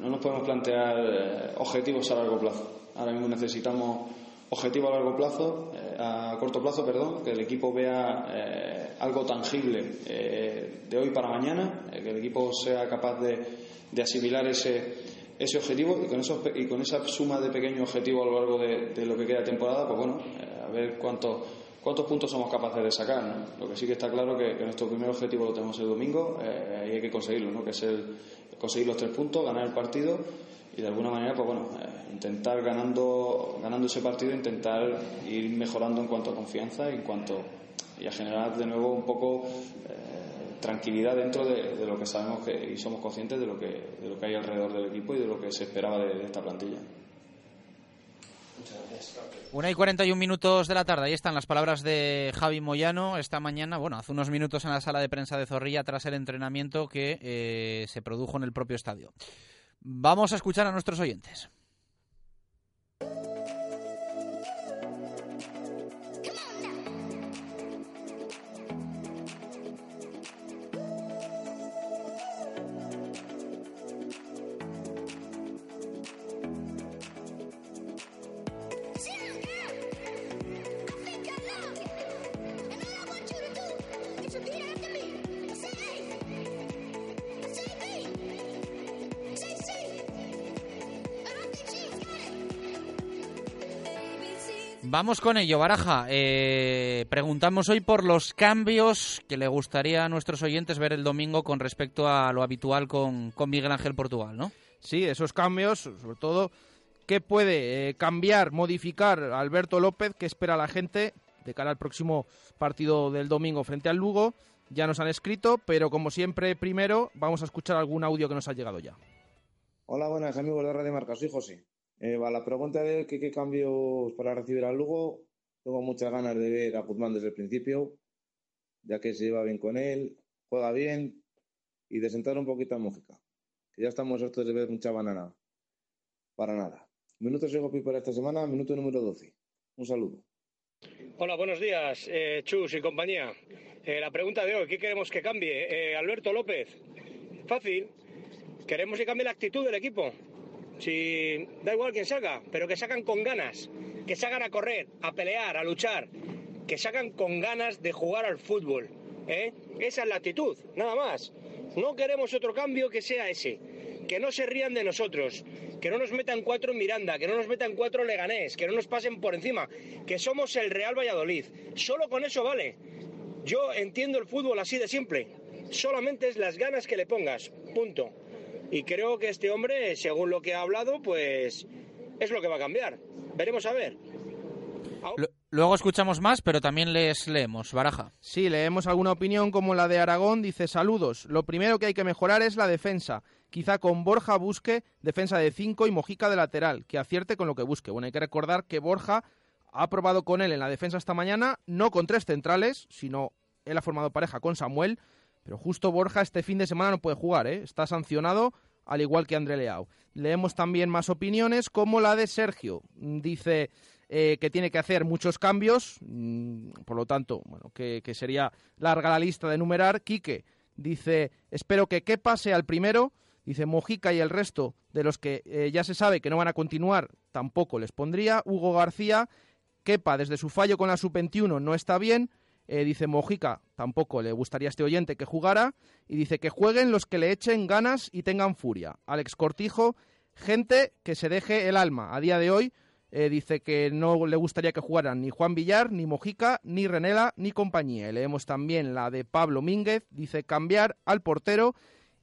Speaker 16: no nos podemos plantear eh, objetivos a largo plazo. Ahora mismo necesitamos objetivo a largo plazo, eh, a corto plazo, perdón, que el equipo vea eh, algo tangible eh, de hoy para mañana, que el equipo sea capaz de, de asimilar ese, ese objetivo y con, esos, y con esa suma de pequeños objetivos a lo largo de, de, lo que queda temporada, pues bueno, a ver cuántos cuántos puntos somos capaces de sacar. ¿no? Lo que sí que está claro que, que nuestro primer objetivo lo tenemos el domingo y hay que conseguirlo, ¿no? que es el, conseguir los tres puntos, ganar el partido y de alguna manera, pues bueno, eh, intentar ganando, ganando ese partido, intentar ir mejorando en cuanto a confianza y en cuanto y a generar de nuevo un poco eh, tranquilidad dentro de, de, lo que sabemos que, y somos conscientes de lo que de lo que hay alrededor del equipo y de lo que se esperaba de, de esta plantilla.
Speaker 3: Una y 41 minutos de la tarde. Ahí están las palabras de Javi Moyano esta mañana, bueno, hace unos minutos en la sala de prensa de Zorrilla tras el entrenamiento que eh, se produjo en el propio estadio. Vamos a escuchar a nuestros oyentes. Vamos con ello, Baraja. Eh, preguntamos hoy por los cambios que le gustaría a nuestros oyentes ver el domingo con respecto a lo habitual con, con Miguel Ángel Portugal, ¿no?
Speaker 14: Sí, esos cambios, sobre todo, ¿qué puede eh, cambiar, modificar Alberto López? ¿Qué espera la gente de cara al próximo partido del domingo frente al Lugo? Ya nos han escrito, pero como siempre, primero vamos a escuchar algún audio que nos ha llegado ya.
Speaker 22: Hola, buenas amigos de Radio Marca, soy José. Eh, la pregunta de qué, qué cambios para recibir al Lugo, tengo muchas ganas de ver a Guzmán desde el principio, ya que se lleva bien con él, juega bien y de sentar un poquito a Mújica, que ya estamos hartos de ver mucha banana. Para nada. Minuto Segopi para esta semana, minuto número 12. Un saludo.
Speaker 23: Hola, buenos días, eh, Chus y compañía. Eh, la pregunta de hoy, ¿qué queremos que cambie? Eh, Alberto López. Fácil. Queremos que cambie la actitud del equipo. Si da igual quién salga, pero que sacan con ganas, que salgan a correr, a pelear, a luchar, que sacan con ganas de jugar al fútbol. ¿eh? Esa es la actitud, nada más. No queremos otro cambio que sea ese. Que no se rían de nosotros, que no nos metan cuatro en Miranda, que no nos metan cuatro en Leganés, que no nos pasen por encima, que somos el Real Valladolid. Solo con eso vale. Yo entiendo el fútbol así de simple. Solamente es las ganas que le pongas. Punto. Y creo que este hombre, según lo que ha hablado, pues es lo que va a cambiar. Veremos a ver.
Speaker 3: Luego escuchamos más, pero también les leemos. Baraja.
Speaker 14: Sí, leemos alguna opinión como la de Aragón. Dice, saludos. Lo primero que hay que mejorar es la defensa. Quizá con Borja busque defensa de 5 y Mojica de lateral, que acierte con lo que busque. Bueno, hay que recordar que Borja ha probado con él en la defensa esta mañana, no con tres centrales, sino él ha formado pareja con Samuel, pero justo Borja este fin de semana no puede jugar, ¿eh? está sancionado, al igual que André Leao. Leemos también más opiniones, como la de Sergio. Dice eh, que tiene que hacer muchos cambios, mmm, por lo tanto, bueno, que, que, sería larga la lista de numerar. Quique dice, espero que Kepa sea el primero. Dice Mojica y el resto de los que eh, ya se sabe que no van a continuar, tampoco les pondría. Hugo García, Kepa desde su fallo con la sub-21 no está bien. Eh, dice Mojica, tampoco le gustaría a este oyente que jugara. Y dice que jueguen los que le echen ganas y tengan furia. Alex Cortijo, gente que se deje el alma. A día de hoy eh, dice que no le gustaría que jugaran ni Juan Villar, ni Mojica, ni Renela, ni compañía. Y leemos también la de Pablo Mínguez. Dice cambiar al portero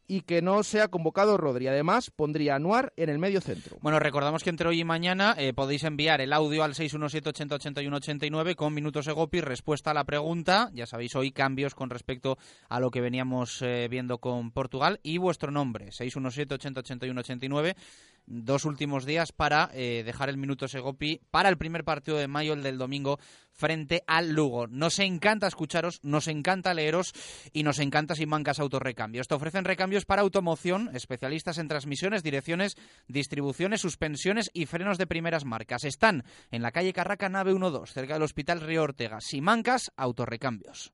Speaker 14: y que no sea convocado Rodri. Además, pondría a Anuar en el medio centro.
Speaker 3: Bueno, recordamos que entre hoy y mañana eh, podéis enviar el audio al 617-80-81-89 con minutos Egopi, respuesta a la pregunta. Ya sabéis, hoy cambios con respecto a lo que veníamos eh, viendo con Portugal y vuestro nombre, 617-80-81-89 dos últimos días para eh, dejar el minuto Segopi para el primer partido de mayo, el del domingo, frente al Lugo. Nos encanta escucharos, nos encanta leeros y nos encanta Simancas Autorrecambios. Te ofrecen recambios para automoción, especialistas en transmisiones, direcciones, distribuciones, suspensiones y frenos de primeras marcas. Están en la calle Carraca, nave 12, cerca del Hospital Río Ortega. Simancas Autorrecambios.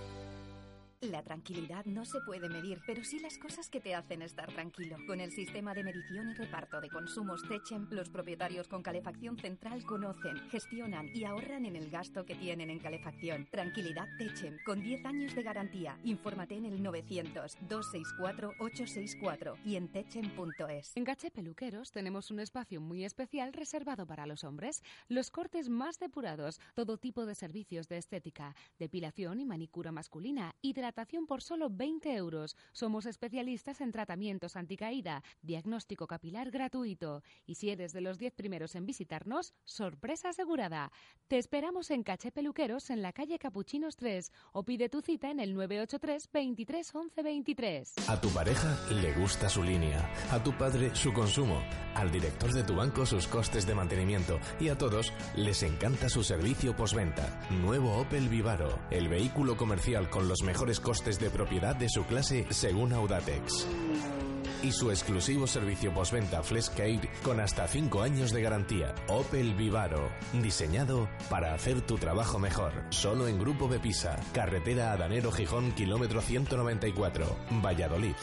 Speaker 24: La tranquilidad no se puede medir, pero sí las cosas que te hacen estar tranquilo. Con el sistema de medición y reparto de consumos Techem, los propietarios con calefacción central conocen, gestionan y ahorran en el gasto que tienen en calefacción. Tranquilidad Techem, con 10 años de garantía. Infórmate en el 900-264-864 y en techem.es.
Speaker 25: En Gache Peluqueros tenemos un espacio muy especial reservado para los hombres. Los cortes más depurados, todo tipo de servicios de estética, depilación y manicura masculina, hidratación por solo 20 euros. Somos especialistas en tratamientos anticaída, diagnóstico capilar gratuito. Y si eres de los 10 primeros en visitarnos, sorpresa asegurada. Te esperamos en Caché Peluqueros en la calle Capuchinos 3 o pide tu cita en el 983 23 11 23.
Speaker 11: A tu pareja le gusta su línea, a tu padre su consumo, al director de tu banco sus costes de mantenimiento y a todos les encanta su servicio postventa. Nuevo Opel Vivaro, el vehículo comercial con los mejores costes de propiedad de su clase según Audatex. Y su exclusivo servicio postventa Flescair con hasta 5 años de garantía. Opel Vivaro, diseñado para hacer tu trabajo mejor. Solo en Grupo Bepisa, carretera Adanero Gijón, kilómetro 194, Valladolid.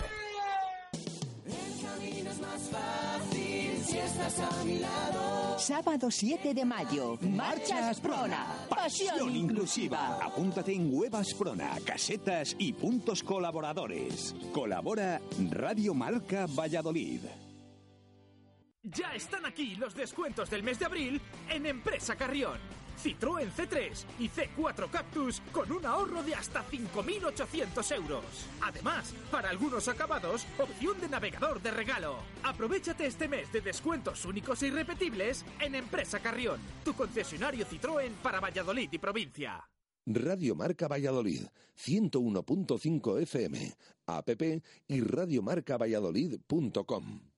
Speaker 8: Sábado 7 de mayo. Marcha Asprona. Pasión inclusiva.
Speaker 9: Apúntate en Web Asprona, casetas y puntos colaboradores. Colabora Radio Marca Valladolid.
Speaker 26: Ya están aquí los descuentos del mes de abril en Empresa Carrión. Citroën C3 y C4 Cactus con un ahorro de hasta 5.800 euros. Además, para algunos acabados, opción de navegador de regalo. Aprovechate este mes de descuentos únicos e irrepetibles en Empresa Carrión, tu concesionario Citroën para Valladolid y provincia.
Speaker 2: Radio Marca Valladolid, 101.5 FM, app y radiomarcavalladolid.com.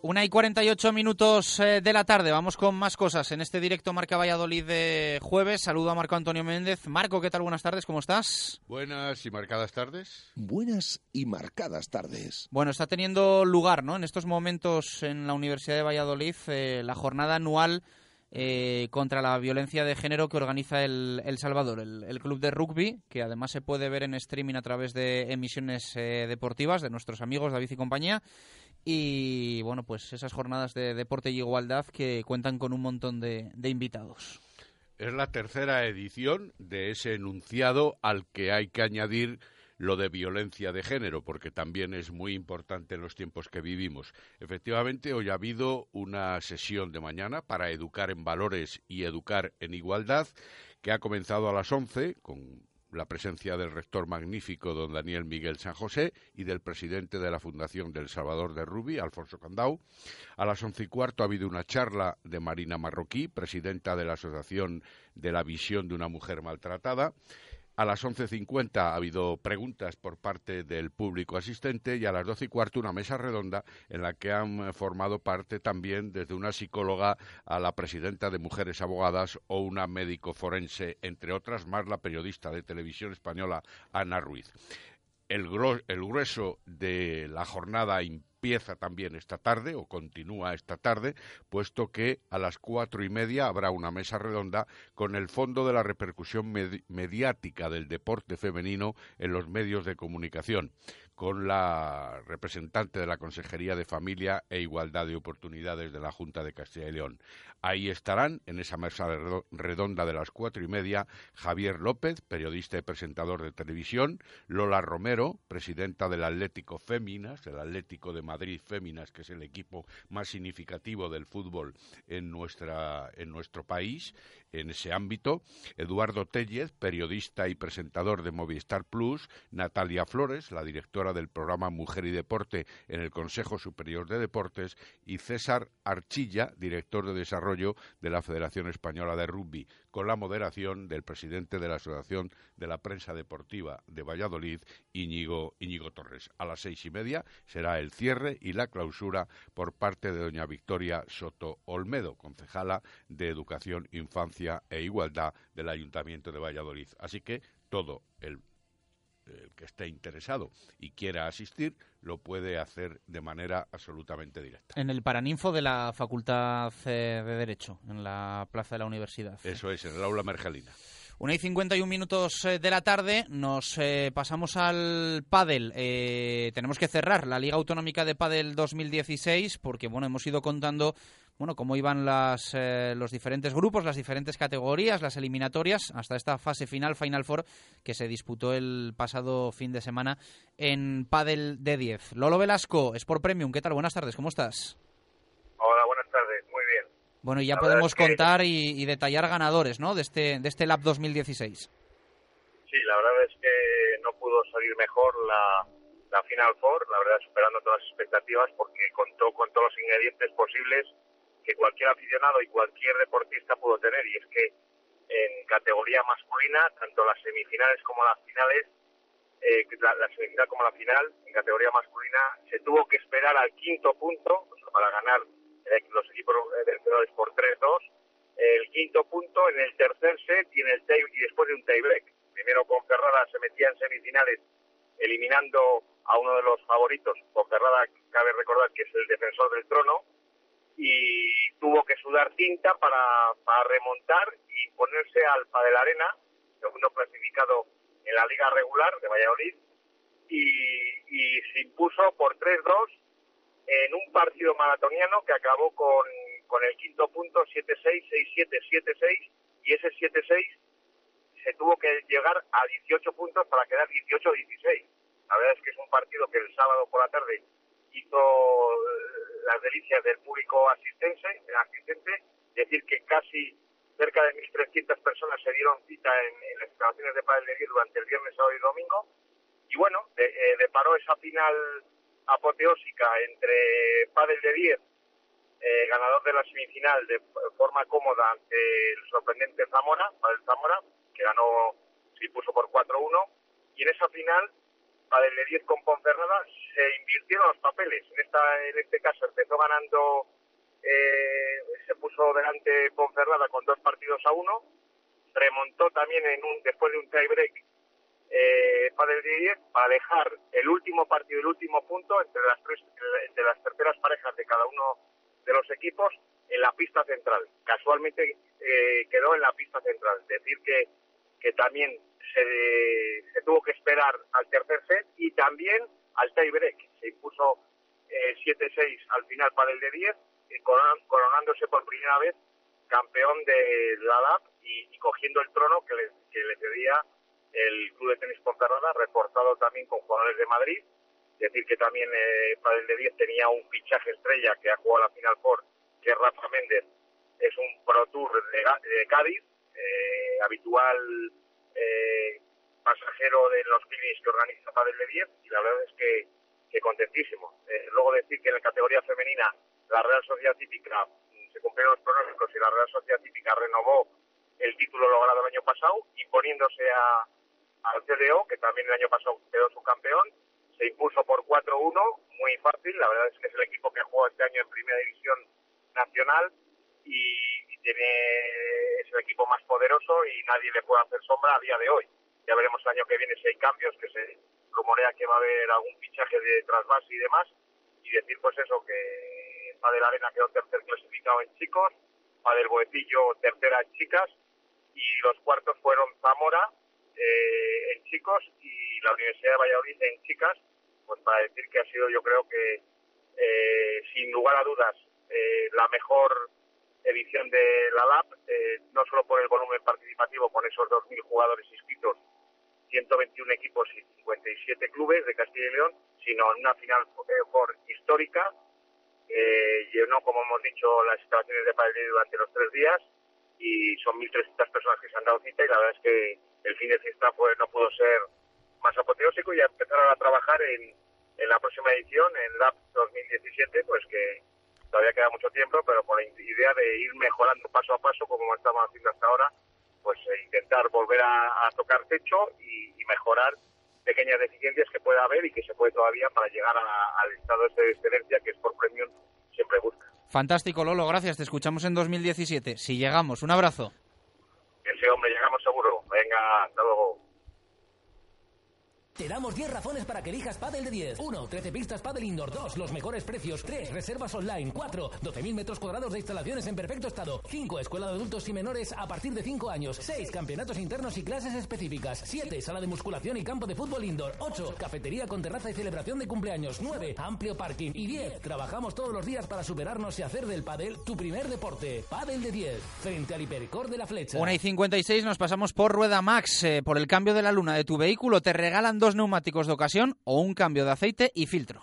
Speaker 3: Una y 48 minutos eh, de la tarde. Vamos con más cosas en este directo Marca Valladolid de jueves. Saludo a Marco Antonio Méndez. Marco, ¿qué tal? Buenas tardes, ¿cómo estás?
Speaker 27: Buenas y marcadas tardes.
Speaker 2: Buenas y marcadas tardes.
Speaker 3: Bueno, está teniendo lugar, ¿no? En estos momentos en la Universidad de Valladolid eh, la jornada anual eh, contra la violencia de género que organiza el, el Salvador, el, el, club de rugby, que además se puede ver en streaming a través de emisiones eh, deportivas de nuestros amigos David y compañía. Y bueno, pues esas jornadas de deporte y igualdad que cuentan con un montón de, de invitados.
Speaker 27: Es la tercera edición de ese enunciado al que hay que añadir lo de violencia de género, porque también es muy importante en los tiempos que vivimos. Efectivamente, hoy ha habido una sesión de mañana para educar en valores y educar en igualdad, que ha comenzado a las 11 con la presencia del rector magnífico don Daniel Miguel San José y del presidente de la Fundación del Salvador de Rubí, Alfonso Candau. A las once y cuarto ha habido una charla de Marina Marroquí, presidenta de la Asociación de la Visión de una Mujer Maltratada. A las 11.50 ha habido preguntas por parte del público asistente y a las 12 y cuarto una mesa redonda en la que han formado parte también desde una psicóloga a la presidenta de Mujeres Abogadas o una médico forense, entre otras más la periodista de televisión española Ana Ruiz. El, el grueso de la jornada empieza también esta tarde o continúa esta tarde, puesto que a las cuatro y media habrá una mesa redonda con el fondo de la repercusión med mediática del deporte femenino en los medios de comunicación con la representante de la Consejería de Familia e Igualdad de Oportunidades de la Junta de Castilla y León. Ahí estarán, en esa mesa redonda de las cuatro y media, Javier López, periodista y presentador de televisión, Lola Romero, presidenta del Atlético Féminas, el Atlético de Madrid Féminas, que es el equipo más significativo del fútbol en, nuestra, en nuestro país, en ese ámbito, Eduardo Tellez, periodista y presentador de Movistar Plus, Natalia Flores, la directora del programa Mujer y Deporte en el Consejo Superior de Deportes, y César Archilla, director de desarrollo de la Federación Española de Rugby, con la moderación del presidente de la Asociación de la Prensa Deportiva de Valladolid, Íñigo, Torres. A las seis y media será el cierre y la clausura por parte de doña Victoria Soto Olmedo, concejala de Educación, Infancia e Igualdad del Ayuntamiento de Valladolid. Así que todo el el que esté interesado y quiera asistir lo puede hacer de manera absolutamente directa.
Speaker 3: En el Paraninfo de la Facultad eh, de Derecho, en la Plaza de la Universidad.
Speaker 27: Eso es, en el aula Mergelina.
Speaker 3: Una y 51 minutos eh, de la tarde, nos eh, pasamos al pádel. tenemos que cerrar la Liga Autonómica de Pádel 2016 porque, bueno, hemos ido contando bueno, cómo iban las, eh, los diferentes grupos, las diferentes categorías, las eliminatorias, hasta esta fase final, Final Four, que se disputó el pasado fin de semana en Padel de 10. Lolo Velasco, Sport Premium, ¿qué tal? Buenas tardes, ¿cómo estás?
Speaker 28: Hola, buenas tardes, muy bien.
Speaker 3: Bueno, y ya podemos contar y, detallar ganadores, ¿no?, de este, de este Lab 2016.
Speaker 28: Sí, la verdad es que no pudo salir mejor la, la Final Four, la verdad superando todas las expectativas porque contó con todos los ingredientes posibles que cualquier aficionado y cualquier deportista pudo tener y es que en categoría masculina, tanto las semifinales como las finales, eh, la, semifinal como la final, en categoría masculina, se tuvo que esperar al quinto punto para ganar eh, los equipos vencedores por 3-2. El quinto punto en el tercer set y, en el y después de un tiebreak. Primero con Ferrara se metía en semifinales eliminando a uno de los favoritos. Con Ferrara cabe recordar que es el defensor del trono y tuvo que sudar tinta para, para remontar y ponerse al de la Arena, segundo clasificado en la liga regular de Valladolid, y, se impuso por 3-2 en un partido maratoniano que acabó con, con el quinto punto 7-6, 6-7, 7-6, y ese 7-6 se tuvo que llegar a 18 puntos para quedar 18-16. La verdad es que es un partido que el sábado por la tarde hizo las delicias del público asistente, asistente, decir que casi cerca de 1.300 personas se dieron cita en, las instalaciones de Padel de 10 durante el viernes, sábado y domingo. Y bueno, eh, deparó esa final apoteósica entre Padel de 10, eh, ganador de la semifinal de forma cómoda ante el sorprendente Zamora, Padel Zamora, que ganó, se impuso por 4-1. Y en esa final Padel de 10 con Ponferrada, se invirtieron los papeles. En, esta, en este caso empezó ganando, eh, se puso delante Ponferrada con dos partidos a uno, remontó también en un, después de un tiebreak eh, Padel de 10 para dejar el último partido, el último punto entre las, tres, entre las terceras parejas de cada uno de los equipos en la pista central. Casualmente eh, quedó en la pista central. Decir que, que también se, tuvo que esperar al tercer set y también al tie-break. Se impuso eh, 7-6 al final para el de 10, coronándose por primera vez campeón de la LAP y, cogiendo el trono que le, que le pedía el Club de Tenis Ponferrada, reforzado también con jugadores de Madrid. Es decir, que también eh, para el de 10 tenía un fichaje estrella que ha jugado la Final Four, que es Rafa Méndez, es un Pro Tour de, Cádiz, eh, habitual eh, pasajero de los clinics que organiza Padel de 10 y la verdad es que, que contentísimo. Eh, luego decir que en la categoría femenina la Real Sociedad Típica mm, se cumplieron los pronósticos y la Real Sociedad Típica renovó el título logrado el año pasado, imponiéndose a, al CDO, que también el año pasado quedó su campeón, se impuso por 4-1, muy fácil, la verdad es que es el equipo que jugado este año en Primera División Nacional y, tiene es el equipo más poderoso y nadie le puede hacer sombra a día de hoy. Ya veremos el año que viene si hay cambios, que se rumorea que va a haber algún fichaje de trasvase y demás. Y decir pues eso, que Padel Arena quedó tercer clasificado en chicos, Padel Boetillo tercera en chicas y los cuartos fueron Zamora eh, en chicos y la Universidad de Valladolid en chicas pues para decir que ha sido yo creo que eh, sin lugar a dudas eh, la mejor edición de la LAB, eh, no solo por el volumen participativo con esos 2.000 jugadores inscritos, 121 equipos y 57 clubes de Castilla y León, sino en una final por histórica. Eh, llenó, como hemos dicho, las instalaciones de Padre durante los tres días y son 1.300 personas que se han dado cita y la verdad es que el fin de fiesta pues no pudo ser más apoteósico y a empezar a trabajar en, en la próxima edición, en LAB 2017, pues que todavía queda mucho tiempo, pero con la idea de ir mejorando paso a paso, como estamos haciendo hasta ahora, pues eh, intentar volver a, tocar techo y, mejorar pequeñas deficiencias que pueda haber y que se puede todavía para llegar al estado de excelencia que es por premium siempre busca.
Speaker 3: Fantástico, Lolo, gracias. Te escuchamos en 2017. Si llegamos, un abrazo.
Speaker 28: Ese hombre, llegamos seguro. Venga, hasta luego.
Speaker 5: Te damos 10 razones para que elijas Padel de 10. 1. 13 pistas Padel Indoor. 2. Los mejores precios. 3. Reservas online. 4. 12.000 metros cuadrados de instalaciones en perfecto estado. 5. Escuela de adultos y menores a partir de 5 años. 6. Campeonatos internos y clases específicas. 7. Sala de musculación y campo de fútbol indoor. 8. Cafetería con terraza y celebración de cumpleaños. 9. Amplio parking. Y 10. Trabajamos todos los días para superarnos y hacer del Padel tu primer deporte. Padel de 10. Frente al Hipercor de la Flecha.
Speaker 3: 1 y 56 nos pasamos por Rueda Max. Eh, por el cambio de la luna de tu vehículo te regalan dos neumáticos de ocasión o un cambio de aceite y filtro.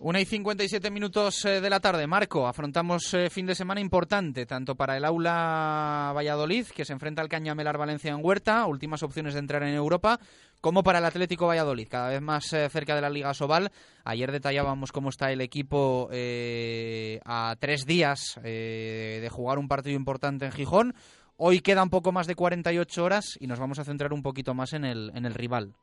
Speaker 3: Una y 57 minutos eh, de la tarde. Marco, afrontamos eh, fin de semana importante, tanto para el Aula Valladolid, que se enfrenta al Cañamelar Valencia en Huerta, últimas opciones de entrar en Europa, como para el Atlético Valladolid, cada vez más eh, cerca de la Liga Sobal. Ayer detallábamos cómo está el equipo a tres días de jugar un partido importante en Gijón. Hoy queda un poco más de 48 horas y nos vamos a centrar un poquito más en el rival.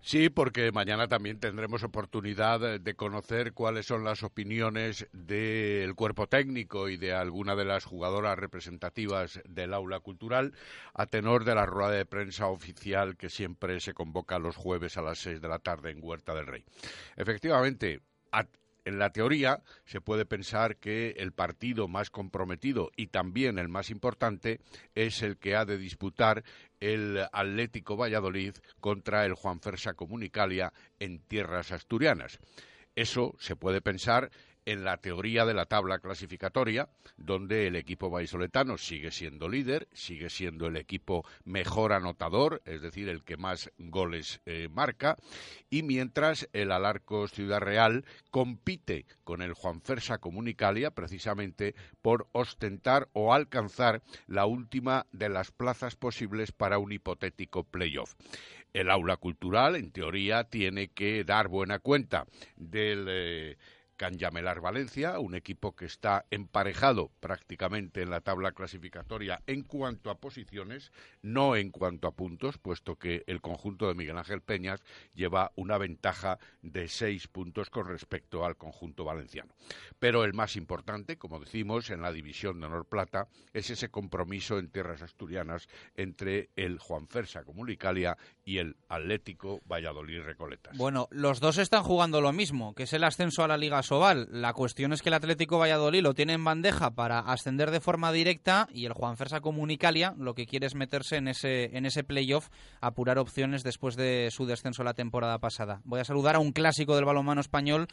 Speaker 27: Sí, porque mañana también tendremos oportunidad de conocer cuáles son las opiniones del cuerpo técnico y de alguna de las jugadoras representativas del aula cultural a tenor de la rueda de prensa oficial que siempre se convoca los jueves a las seis de la tarde en Huerta del Rey. Efectivamente, en la teoría se puede pensar que el partido más comprometido y también el más importante es el que ha de disputar el Atlético Valladolid contra el Juan Fersa Comunicalia en tierras asturianas. Eso se puede pensar en la teoría de la tabla clasificatoria, donde el equipo vallisoletano sigue siendo líder, sigue siendo el equipo mejor anotador, es decir, el que más goles eh, marca, y mientras el Alarcos Ciudad Real compite con el Juan Fersa Comunicalia precisamente por ostentar o alcanzar la última de las plazas posibles para un hipotético playoff. El aula cultural, en teoría, tiene que dar buena cuenta del eh, Canyamelar Valencia, un equipo que está emparejado prácticamente en la tabla clasificatoria en cuanto a posiciones, no en cuanto a puntos, puesto que el conjunto de Miguel Ángel Peñas lleva una ventaja de seis puntos con respecto al conjunto valenciano. Pero el más importante, como decimos, en la división de honor plata, es ese compromiso en tierras asturianas entre el Juan Fersa Comunicalia y el Atlético Valladolid Recoletas.
Speaker 3: Bueno, los dos están jugando lo mismo, que es el ascenso a la Liga Sobal. La cuestión es que el Atlético Valladolid lo tiene en bandeja para ascender de forma directa y el Juan Fersa Comunicalia lo que quiere es meterse en ese, en ese playoff, apurar opciones después de su descenso la temporada pasada. Voy a saludar a un clásico del balonmano español,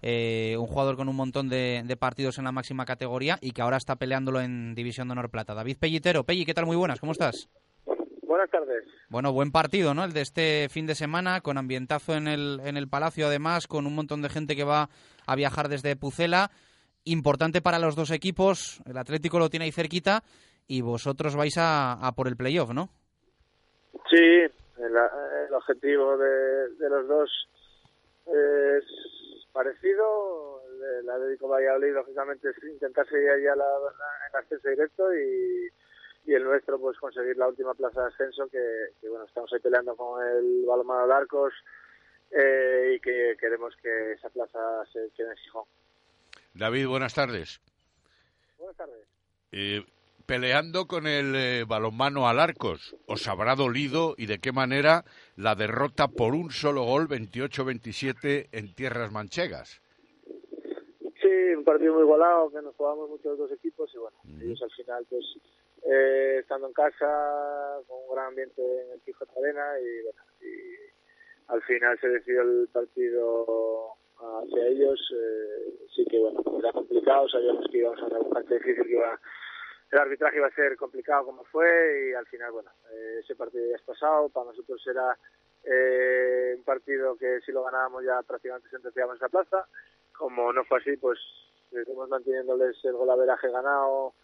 Speaker 3: eh, un jugador con un montón de, partidos en la máxima categoría y que ahora está peleándolo en División de Honor Plata. David Pellitero. Pelli, ¿qué tal? Muy buenas, ¿cómo estás?
Speaker 29: Buenas tardes.
Speaker 3: Bueno, buen partido, ¿no? El de este fin de semana, con ambientazo en el, en el Palacio, además, con un montón de gente que va a viajar desde Pucela. Importante para los dos equipos. El Atlético lo tiene ahí cerquita y vosotros vais a, por el playoff, ¿no?
Speaker 29: Sí, el, objetivo de, los dos es parecido. El Atlético Valladolid, lógicamente, es intentar seguir allá la, en ascenso directo y y el nuestro pues conseguir la última plaza de ascenso que, bueno estamos ahí peleando con el balonmano de Arcos eh, y que queremos que esa plaza se quede en Gijón.
Speaker 27: David, buenas tardes.
Speaker 29: Buenas tardes.
Speaker 27: Eh, peleando con el eh, balonmano al Arcos, ¿os habrá dolido y de qué manera la derrota por un solo gol 28-27 en tierras manchegas?
Speaker 29: Sí, un partido muy igualado, que nos jugamos mucho los dos equipos y bueno, ellos al final pues eh, estando en casa, con un gran ambiente en el Quijote Arena y bueno, y al final se decidió el partido hacia ellos, eh, sí que bueno, era complicado, sabíamos que íbamos a una parte difícil que iba el arbitraje iba a ser complicado como fue y al final, bueno, eh, ese partido ya es pasado, para nosotros era eh, un partido que si lo ganábamos ya prácticamente sentenciábamos esa plaza, como no fue así, pues seguimos manteniéndoles el golaveraje ganado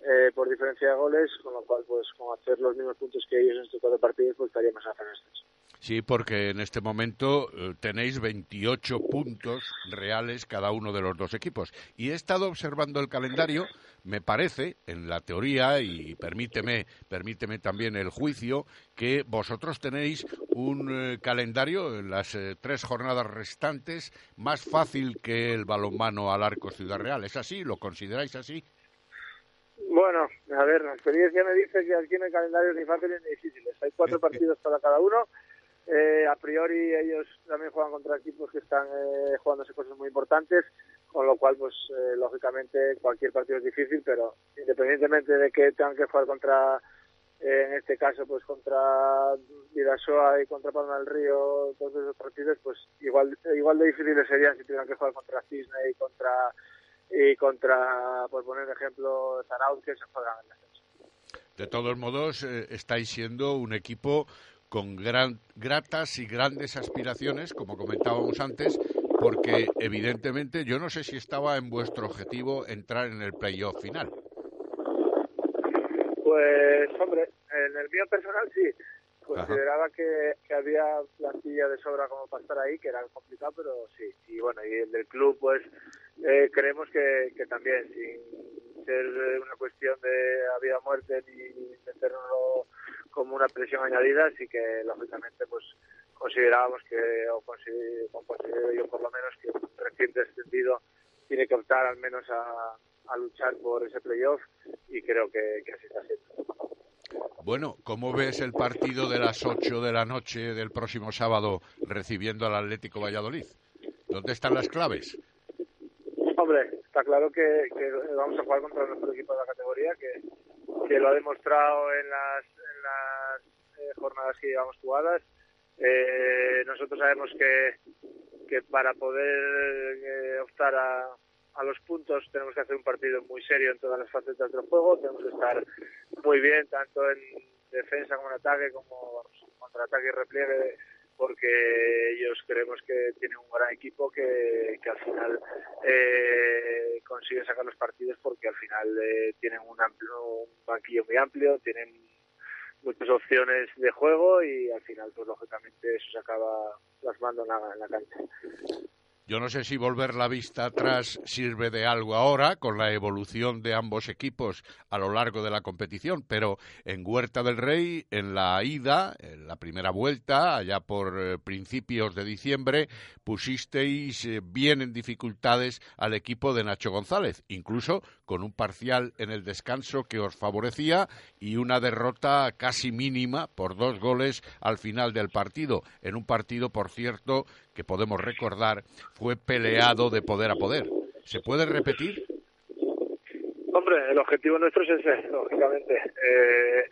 Speaker 29: eh, por diferencia de goles, con lo cual, pues con hacer los mismos puntos que ellos en estos cuatro partidos, pues estaríamos a estos.
Speaker 27: Sí, porque en este momento eh, tenéis 28 puntos reales cada uno de los dos equipos. Y he estado observando el calendario, me parece, en la teoría, y permíteme, permíteme también el juicio, que vosotros tenéis un eh, calendario en las eh, tres jornadas restantes más fácil que el balonmano al arco Ciudad Real. ¿Es así? ¿Lo consideráis así?
Speaker 29: Bueno, a ver, la experiencia me dice que aquí no hay calendarios ni fáciles ni difíciles. Hay cuatro *laughs* partidos para cada uno eh, a priori ellos también juegan contra equipos que están eh, jugándose cosas muy importantes, con lo cual, pues eh, lógicamente cualquier partido es difícil, pero independientemente de que tengan que jugar contra, eh, en este caso, pues contra Vidasoa y contra Palma del Río, todos esos partidos, pues igual igual de difíciles serían si tuvieran que jugar contra Cisne y contra, y contra por poner ejemplo, Zarauz, que se juegan en el
Speaker 27: De todos modos, estáis siendo un equipo con gran, gratas y grandes aspiraciones, como comentábamos antes, porque evidentemente yo no sé si estaba en vuestro objetivo entrar en el playoff final.
Speaker 29: Pues, hombre, en el mío personal sí. Consideraba que, había plantilla de sobra como para estar ahí, que era complicado, pero sí. Y bueno, y el del club, pues eh, creemos que, que también, sin ser una cuestión de vida o muerte ni meternos como una presión añadida, así que lógicamente pues considerábamos que, o considero, yo por lo menos, que un recién descendido tiene que optar al menos a, luchar por ese playoff y creo que, así está siendo.
Speaker 27: Bueno, ¿cómo ves el partido de las 8 de la noche del próximo sábado recibiendo al Atlético Valladolid? ¿Dónde están las claves?
Speaker 29: Hombre, está claro que, vamos a jugar contra nuestro equipo de la categoría, que, lo ha demostrado en las las eh, jornadas que llevamos jugadas. Eh, nosotros sabemos que, que para poder eh, optar a, a los puntos tenemos que hacer un partido muy serio en todas las facetas del juego, tenemos que estar muy bien tanto en defensa como en ataque, como contraataque y repliegue, porque ellos creemos que tienen un gran equipo que, que al final eh, consigue sacar los partidos porque al final eh, tienen un, amplio, un banquillo muy amplio, tienen muchas opciones de juego y al final, pues lógicamente, eso se acaba plasmando en la, en la cancha.
Speaker 27: Yo no sé si volver la vista atrás sirve de algo ahora con la evolución de ambos equipos a lo largo de la competición, pero en Huerta del Rey, en la ida, en la primera vuelta, allá por eh, principios de diciembre, pusisteis eh, bien en dificultades al equipo de Nacho González, incluso con un parcial en el descanso que os favorecía y una derrota casi mínima por dos goles al final del partido, en un partido, por cierto, que podemos recordar fue peleado de poder a poder. ¿Se puede repetir?
Speaker 29: Hombre, el objetivo nuestro es ese, lógicamente. Eh,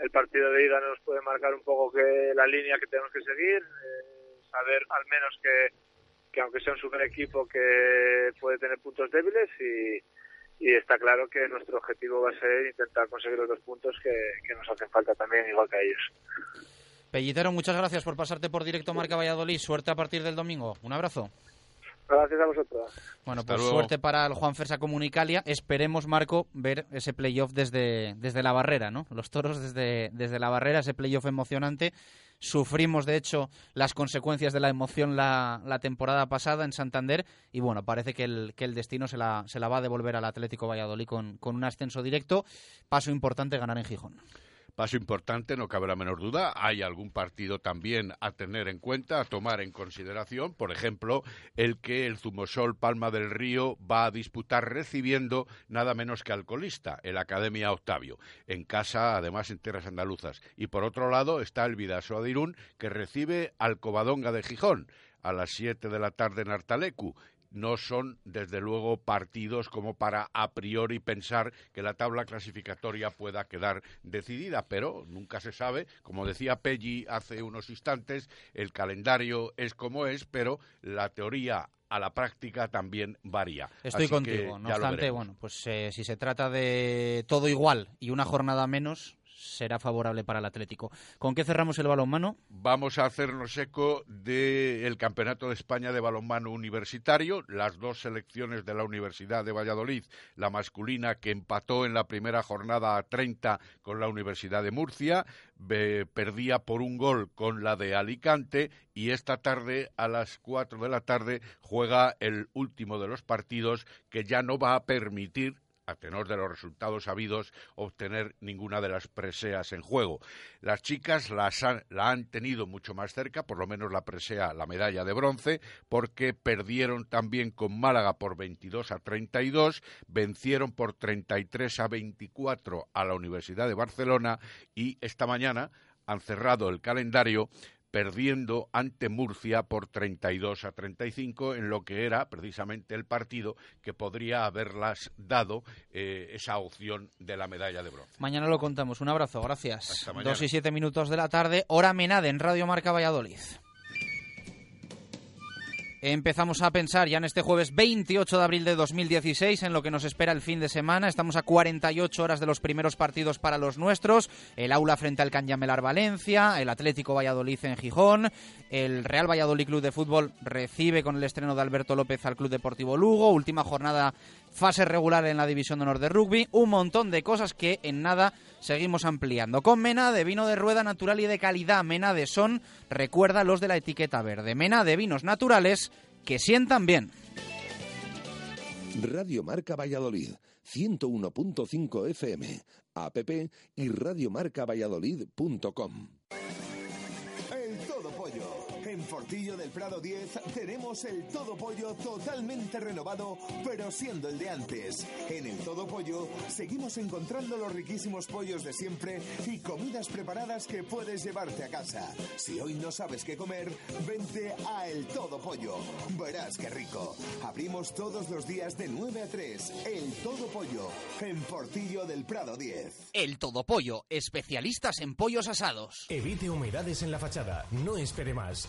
Speaker 29: el partido de ida nos puede marcar un poco que la línea que tenemos que seguir, eh, saber al menos que, que aunque sea un super equipo que puede tener puntos débiles y, y está claro que nuestro objetivo va a ser intentar conseguir los dos puntos que, que nos hacen falta también, igual que a ellos.
Speaker 3: Pellitero, muchas gracias por pasarte por directo Marca Valladolid. Suerte a partir del domingo. Un abrazo.
Speaker 29: Gracias a vosotros.
Speaker 3: Bueno,
Speaker 27: Hasta
Speaker 3: pues
Speaker 27: luego.
Speaker 3: suerte para el Juan Fersa Comunicalia. Esperemos, Marco, ver ese playoff desde, desde la barrera, ¿no? Los toros desde, desde la barrera, ese playoff emocionante. Sufrimos, de hecho, las consecuencias de la emoción la, la temporada pasada en Santander y, bueno, parece que el, que el destino se la, se la va a devolver al Atlético Valladolid con, con un ascenso directo. Paso importante, ganar en Gijón.
Speaker 27: Paso importante, no cabe la menor duda. Hay algún partido también a tener en cuenta, a tomar en consideración. Por ejemplo, el que el Zumosol Palma del Río va a disputar recibiendo nada menos que al colista, el Academia Octavio, en casa, además en tierras andaluzas. Y por otro lado está el Vidasoa de que recibe al Covadonga de Gijón a las 7 de la tarde en Artalecu no son, desde luego, partidos como para a priori pensar que la tabla clasificatoria pueda quedar decidida, pero nunca se sabe. Como decía Pelli hace unos instantes, el calendario es como es, pero la teoría a la práctica también varía.
Speaker 3: Estoy
Speaker 27: Así
Speaker 3: contigo. No obstante, bueno, pues eh, si se trata de todo igual y una jornada menos, será favorable para el Atlético. ¿Con qué cerramos el balonmano?
Speaker 27: Vamos a hacernos eco del Campeonato de España de Balonmano Universitario, las dos selecciones de la Universidad de Valladolid, la masculina que empató en la primera jornada a 30 con la Universidad de Murcia, perdía por un gol con la de Alicante y esta tarde a las 4 de la tarde juega el último de los partidos que ya no va a permitir a tenor de los resultados habidos, obtener ninguna de las preseas en juego. Las chicas las han- la han tenido mucho más cerca, por lo menos la presea, la medalla de bronce, porque perdieron también con Málaga por 22 a 32, vencieron por 33 a 24 a la Universidad de Barcelona y esta mañana han cerrado el calendario perdiendo ante Murcia por 32 a 35 en lo que era precisamente el partido que podría haberlas dado eh, esa opción de la medalla de bronce.
Speaker 3: Mañana lo contamos. Un abrazo, gracias.
Speaker 27: Hasta mañana.
Speaker 3: Dos y siete minutos de la tarde, hora Menade en Radio Marca Valladolid. Empezamos a pensar ya en este jueves 28 de abril de 2016 en lo que nos espera el fin de semana. Estamos a 48 horas de los primeros partidos para los nuestros. El aula frente al Canyamelar Valencia, el Atlético Valladolid en Gijón, el Real Valladolid Club de Fútbol recibe con el estreno de Alberto López al Club Deportivo Lugo. Última jornada fase regular en la División de Honor de Rugby. Un montón de cosas que en nada seguimos ampliando. Con Mena de vino de rueda natural y de calidad. Mena de Son, recuerda los de la etiqueta verde. Mena de vinos naturales que sientan bien.
Speaker 2: Radio Marca Valladolid, 101.5 FM, app y radiomarcavalladolid.com.
Speaker 30: Fortillo del Prado 10 tenemos el Todo Pollo totalmente renovado, pero siendo el de antes. En el Todo Pollo seguimos encontrando los riquísimos pollos de siempre y comidas preparadas que puedes llevarte a casa. Si hoy no sabes qué comer, vente a El Todo Pollo. Verás qué rico. Abrimos todos los días de 9 a 3. El Todo Pollo. En Fortillo del Prado 10.
Speaker 3: El Todo Pollo, especialistas en pollos asados.
Speaker 4: Evite humedades en la fachada, no espere más.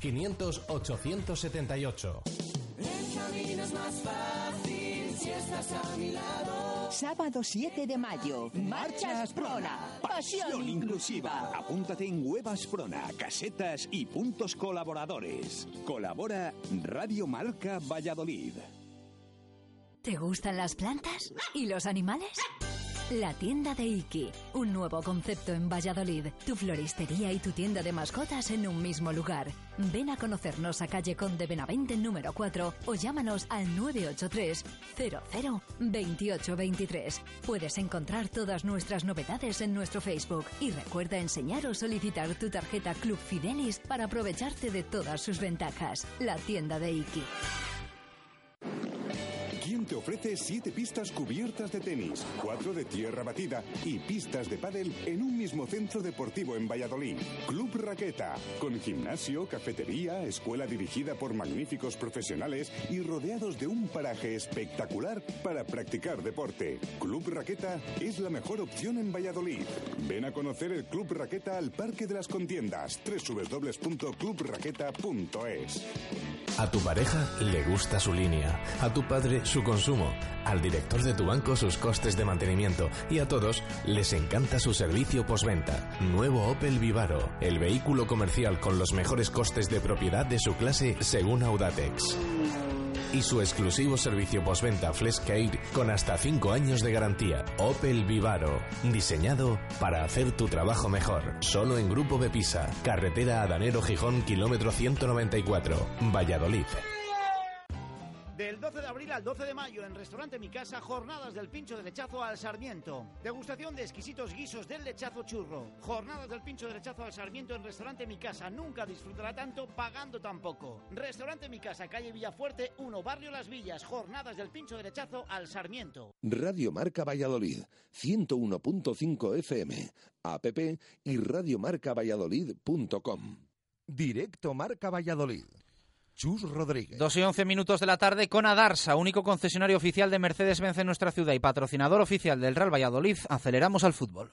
Speaker 4: 500 878.
Speaker 1: El camino es más fácil si estás a mi lado. Sábado 7 de mayo, Marchas Prona, pasión inclusiva.
Speaker 6: Apúntate en Huevas Prona, casetas y puntos colaboradores. Colabora Radio Marca Valladolid.
Speaker 31: ¿Te gustan las plantas? ¿Y los animales? La tienda de Iki, un nuevo concepto en Valladolid. Tu floristería y tu tienda de mascotas en un mismo lugar. Ven a conocernos a calle Conde Benavente número 4 o llámanos al 983 00 2823. Puedes encontrar todas nuestras novedades en nuestro Facebook y recuerda enseñar o solicitar tu tarjeta Club Fidelis para aprovecharte de todas sus ventajas. La tienda de Iki.
Speaker 6: ¿Quién te ofrece siete pistas cubiertas de tenis, cuatro de tierra batida y pistas de pádel en un mismo centro deportivo en Valladolid. Club Raqueta, con gimnasio, cafetería, escuela dirigida por magníficos profesionales y rodeados de un paraje espectacular para practicar deporte. Club Raqueta es la mejor opción en Valladolid. Ven a conocer el Club Raqueta al Parque de las Contiendas, www.clubraqueta.es.
Speaker 11: A tu pareja le gusta su línea, a tu padre su al director de tu banco sus costes de mantenimiento y a todos les encanta su servicio postventa. Nuevo Opel Vivaro, el vehículo comercial con los mejores costes de propiedad de su clase según Audatex. Y su exclusivo servicio postventa Fleshcare con hasta 5 años de garantía. Opel Vivaro, diseñado para hacer tu trabajo mejor. Solo en Grupo Bepisa, carretera Adanero Gijón, kilómetro 194, Valladolid.
Speaker 32: Del 12 de abril al 12 de mayo en Restaurante Mi Casa, jornadas del pincho de lechazo al Sarmiento. Degustación de exquisitos guisos del lechazo churro. Jornadas del pincho de lechazo al Sarmiento en Restaurante Mi Casa. Nunca disfrutará tanto pagando tan poco. Restaurante Mi Casa, calle Villafuerte 1, Barrio Las Villas. Jornadas del pincho de lechazo al Sarmiento.
Speaker 2: Radio Marca Valladolid, 101.5 FM, app y radiomarcavalladolid.com. Directo Marca Valladolid. Chus Rodríguez.
Speaker 3: Dos y once minutos de la tarde con Adarsa, único concesionario oficial de Mercedes-Benz en nuestra ciudad y patrocinador oficial del Real Valladolid. Aceleramos al fútbol.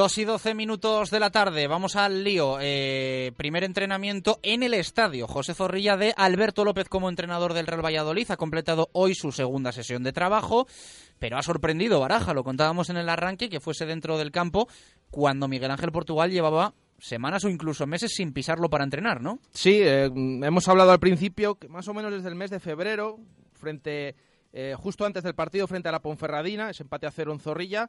Speaker 3: Dos y doce minutos de la tarde, vamos al lío. Eh, primer entrenamiento en el estadio. José Zorrilla de Alberto López como entrenador del Real Valladolid ha completado hoy su segunda sesión de trabajo, pero ha sorprendido Baraja, lo contábamos en el arranque, que fuese dentro del campo cuando Miguel Ángel Portugal llevaba semanas o incluso meses sin pisarlo para entrenar, ¿no?
Speaker 14: Sí, eh, hemos hablado al principio que más o menos desde el mes de febrero, frente eh, justo antes del partido frente a la Ponferradina, ese empate a cero en Zorrilla,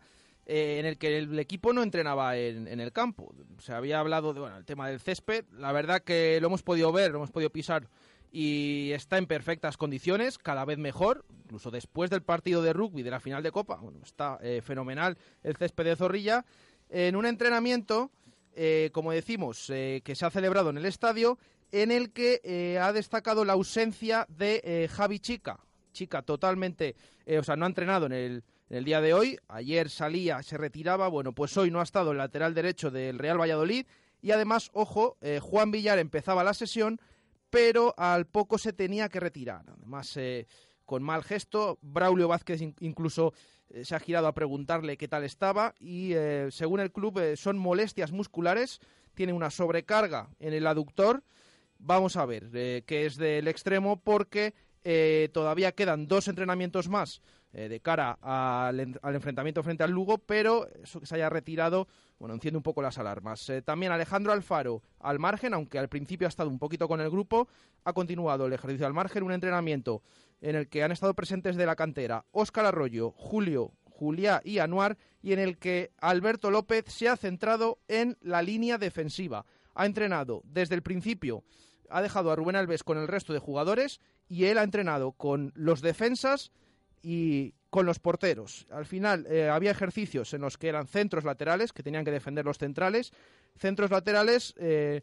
Speaker 14: eh, en el que el equipo no entrenaba en, el campo. Se había hablado del bueno, tema del césped. La verdad que lo hemos podido ver, lo hemos podido pisar y está en perfectas condiciones, cada vez mejor, incluso después del partido de rugby de la final de Copa. Bueno, está eh, fenomenal el césped de Zorrilla. En un entrenamiento, eh, como decimos, eh, que se ha celebrado en el estadio, en el que ha destacado la ausencia de Javi Chica. Chica totalmente, o sea, no ha entrenado en el, en el día de hoy. Ayer salía, se retiraba. Bueno, pues hoy no ha estado el lateral derecho del Real Valladolid. Y además, ojo, eh, Juan Villar empezaba la sesión, pero al poco se tenía que retirar. Además, eh, con mal gesto, Braulio Vázquez in incluso eh, se ha girado a preguntarle qué tal estaba. Y según el club, son molestias musculares. Tiene una sobrecarga en el aductor. Vamos a ver qué es del extremo, porque eh, todavía quedan dos entrenamientos más eh, de cara al, al, enfrentamiento frente al Lugo, pero eso que se haya retirado, bueno, enciende un poco las alarmas. Eh, también Alejandro Alfaro al margen, aunque al principio ha estado un poquito con el grupo, ha continuado el ejercicio al margen, un entrenamiento en el que han estado presentes de la cantera Óscar Arroyo, Julio, Juliá y Anuar, y en el que Alberto López se ha centrado en la línea defensiva. Ha entrenado desde el principio, ha dejado a Rubén Alves con el resto de jugadores y él ha entrenado con los defensas y con los porteros. Al final eh, había ejercicios en los que eran centros laterales, que tenían que defender los centrales, centros laterales eh,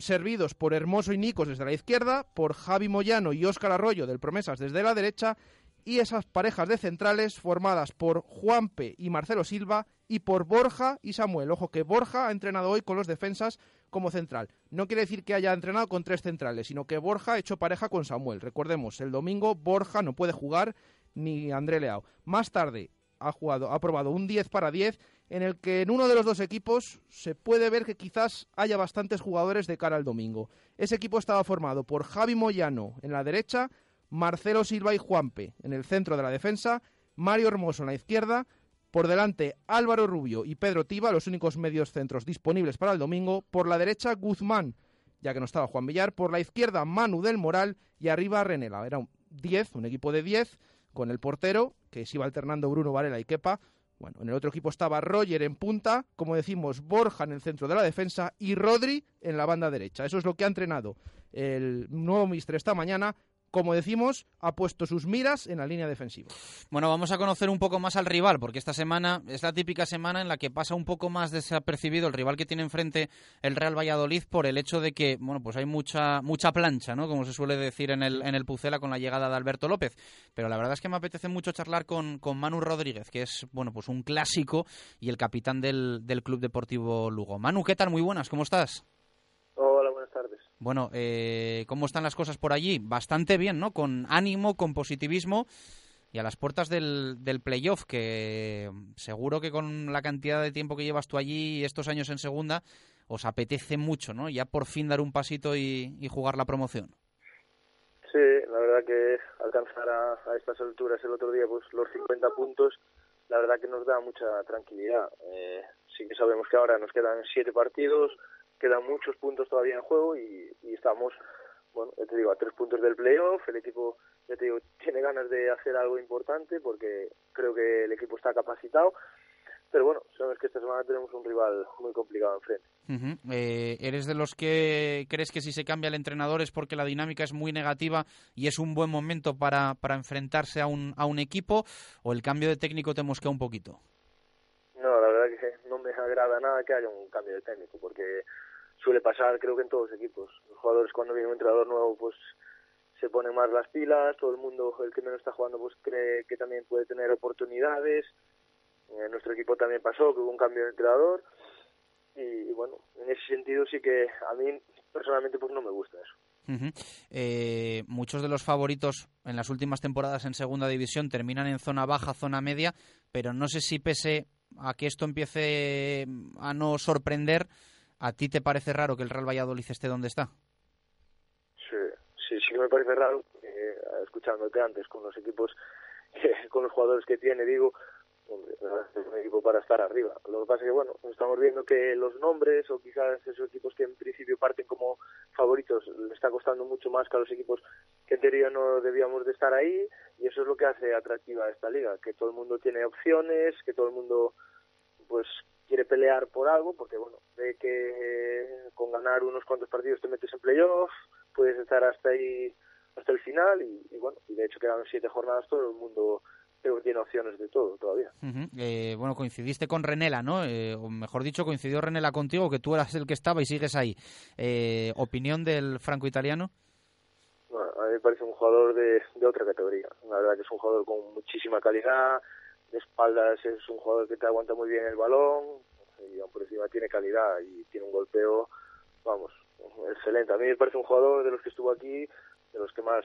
Speaker 14: servidos por Hermoso y Nicos desde la izquierda, por Javi Moyano y Óscar Arroyo del Promesas desde la derecha, y esas parejas de centrales formadas por Juanpe y Marcelo Silva y por Borja y Samuel. Ojo que Borja ha entrenado hoy con los defensas como central. No quiere decir que haya entrenado con tres centrales, sino que Borja ha hecho pareja con Samuel. Recordemos, el domingo Borja no puede jugar ni André Leao. Más tarde ha jugado, ha probado un 10 para 10 en el que en uno de los dos equipos se puede ver que quizás haya bastantes jugadores de cara al domingo. Ese equipo estaba formado por Javi Moyano en la derecha, Marcelo Silva y Juanpe. En el centro de la defensa, Mario Hermoso en la izquierda, por delante Álvaro Rubio y Pedro Tiba, los únicos medios centros disponibles para el domingo, por la derecha Guzmán, ya que no estaba Juan Villar, por la izquierda Manu del Moral y arriba Renela. Era un 10, un equipo de 10, con el portero, que se iba alternando Bruno Varela y Kepa, bueno, en el otro equipo estaba Roger en punta, como decimos, Borja en el centro de la defensa y Rodri en la banda derecha. Eso es lo que ha entrenado el nuevo mister esta mañana como decimos, ha puesto sus miras en la línea defensiva.
Speaker 3: Bueno, vamos a conocer un poco más al rival, porque esta semana es la típica semana en la que pasa un poco más desapercibido el rival que tiene enfrente el Real Valladolid por el hecho de que, bueno, pues hay mucha mucha plancha, ¿no? Como se suele decir en el, en el Pucela con la llegada de Alberto López. Pero la verdad es que me apetece mucho charlar con, con Manu Rodríguez, que es, bueno, pues un clásico y el capitán del, del Club Deportivo Lugo. Manu, ¿qué tal? Muy buenas, ¿cómo estás? Bueno, eh, ¿cómo están las cosas por allí? Bastante bien, ¿no? Con ánimo, con positivismo y a las puertas del, del playoff, que seguro que con la cantidad de tiempo que llevas tú allí y estos años en segunda, os apetece mucho, ¿no? Ya por fin dar un pasito y, y jugar la promoción.
Speaker 29: Sí, la verdad que alcanzar a, a, estas alturas el otro día pues los 50 puntos, la verdad que nos da mucha tranquilidad. Eh, sí que sabemos que ahora nos quedan siete partidos, quedan muchos puntos todavía en juego y, y estamos, bueno, ya te digo, a tres puntos del playoff. El equipo, ya te digo, tiene ganas de hacer algo importante porque creo que el equipo está capacitado. Pero bueno, sabes que esta semana tenemos un rival muy complicado enfrente.
Speaker 3: Uh -huh. eh, ¿Eres de los que crees que si se cambia el entrenador es porque la dinámica es muy negativa y es un buen momento para, para enfrentarse a un, a un equipo? ¿O el cambio de técnico te mosquea un poquito?
Speaker 29: No, la verdad que no me agrada nada que haya un cambio de técnico porque suele pasar creo que en todos los equipos. Los jugadores cuando viene un entrenador nuevo pues se ponen más las pilas, todo el mundo, el que menos está jugando pues cree que también puede tener oportunidades. En nuestro equipo también pasó que hubo un cambio de entrenador y, bueno, en ese sentido sí que a mí personalmente pues no me gusta eso.
Speaker 3: Eh, muchos de los favoritos en las últimas temporadas en segunda división terminan en zona baja, zona media, pero no sé si pese a que esto empiece a no sorprender, ¿a ti te parece raro que el Real Valladolid esté donde está?
Speaker 29: Sí, sí, sí que me parece raro, eh, escuchándote antes con los equipos, *laughs* eh, con los jugadores que tiene, digo, hombre, es un equipo para estar arriba. Lo que pasa es que, bueno, estamos viendo que los nombres o quizás esos equipos que en principio parten como favoritos le está costando mucho más que a los equipos que en teoría no debíamos de estar ahí y eso es lo que hace atractiva esta liga, que todo el mundo tiene opciones, que todo el mundo pues quiere pelear por algo, porque bueno, ve que eh, con ganar unos cuantos partidos te metes en playoff, puedes estar hasta ahí, hasta el final, y, y bueno, y de hecho quedan siete jornadas, todo el mundo creo que tiene opciones de todo todavía.
Speaker 3: Uh -huh. eh, bueno, coincidiste con Renela, ¿no? Eh, o mejor dicho, coincidió Renela contigo, que tú eras el que estaba y sigues ahí. Eh, ¿Opinión del franco-italiano?
Speaker 29: Bueno, a mí me parece un jugador de, de otra categoría. La verdad que es un jugador con muchísima calidad, de espaldas es un jugador que te aguanta muy bien el balón y por encima tiene calidad y tiene un golpeo, vamos, excelente. A mí me parece un jugador de los que estuvo aquí, de los que más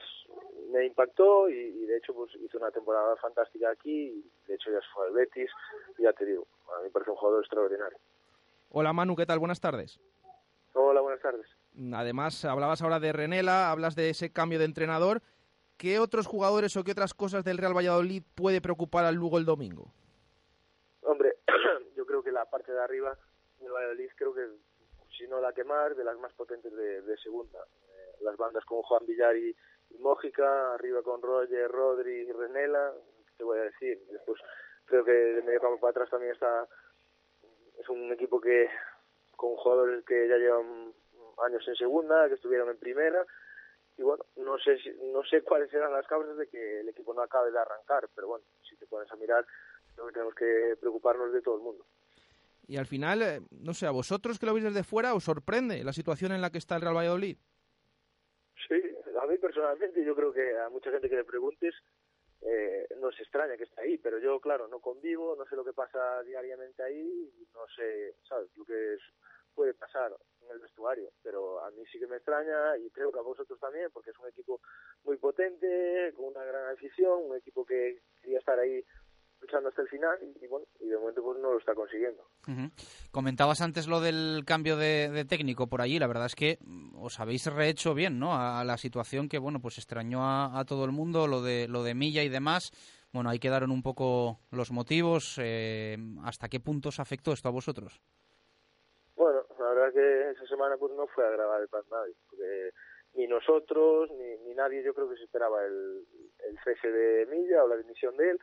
Speaker 29: me impactó y, y de hecho pues hizo una temporada fantástica aquí y de hecho ya se fue al Betis y ya te digo, a mí me parece un jugador extraordinario.
Speaker 14: Hola Manu, ¿qué tal? Buenas tardes.
Speaker 29: Hola, buenas tardes.
Speaker 14: Además, hablabas ahora de Renela, hablas de ese cambio de entrenador. ¿Qué otros jugadores o qué otras cosas del Real Valladolid puede preocupar al Lugo el domingo?
Speaker 29: Hombre, *clears throat* yo creo que la parte de arriba del Valladolid creo que, si no la que más, de las más potentes de, segunda. Eh, las bandas con Juan Villar y, y Mójica, arriba con Roger, Rodri y Renela, te voy a decir. Después creo que de medio campo para atrás también está, es un equipo que con jugadores que ya llevan años en segunda, que estuvieron en primera, y bueno, no sé si, no sé cuáles serán las causas de que el equipo no acabe de arrancar, pero bueno, si te pones a mirar, creo que tenemos que preocuparnos de todo el mundo.
Speaker 14: Y al final, eh, no sé, a vosotros que lo veis desde fuera, ¿os sorprende la situación en la que está el Real Valladolid?
Speaker 29: Sí, a mí personalmente, yo creo que a mucha gente que le preguntes, eh, no se extraña que esté ahí, pero yo, claro, no convivo, no sé lo que pasa diariamente ahí, no sé, ¿sabes? Lo que es, puede pasar en el vestuario, pero a mí sí que me extraña y creo que a vosotros también, porque es un equipo muy potente, con una gran afición, un equipo que quería estar ahí luchando hasta el final y, bueno, y de momento pues no lo está consiguiendo.
Speaker 3: Comentabas antes lo del cambio de, técnico por allí, la verdad es que mm, os habéis rehecho bien, ¿no? A, la situación que, bueno, pues extrañó a, todo el mundo, lo de, lo de Milla y demás. Bueno, ahí quedaron un poco los motivos. Eh, ¿Hasta qué punto os afectó esto a vosotros?
Speaker 29: Bueno, la verdad que esa semana pues no fue agradable para nadie, porque ni nosotros ni, ni nadie yo creo que se esperaba el, el cese de Milla o la dimisión de él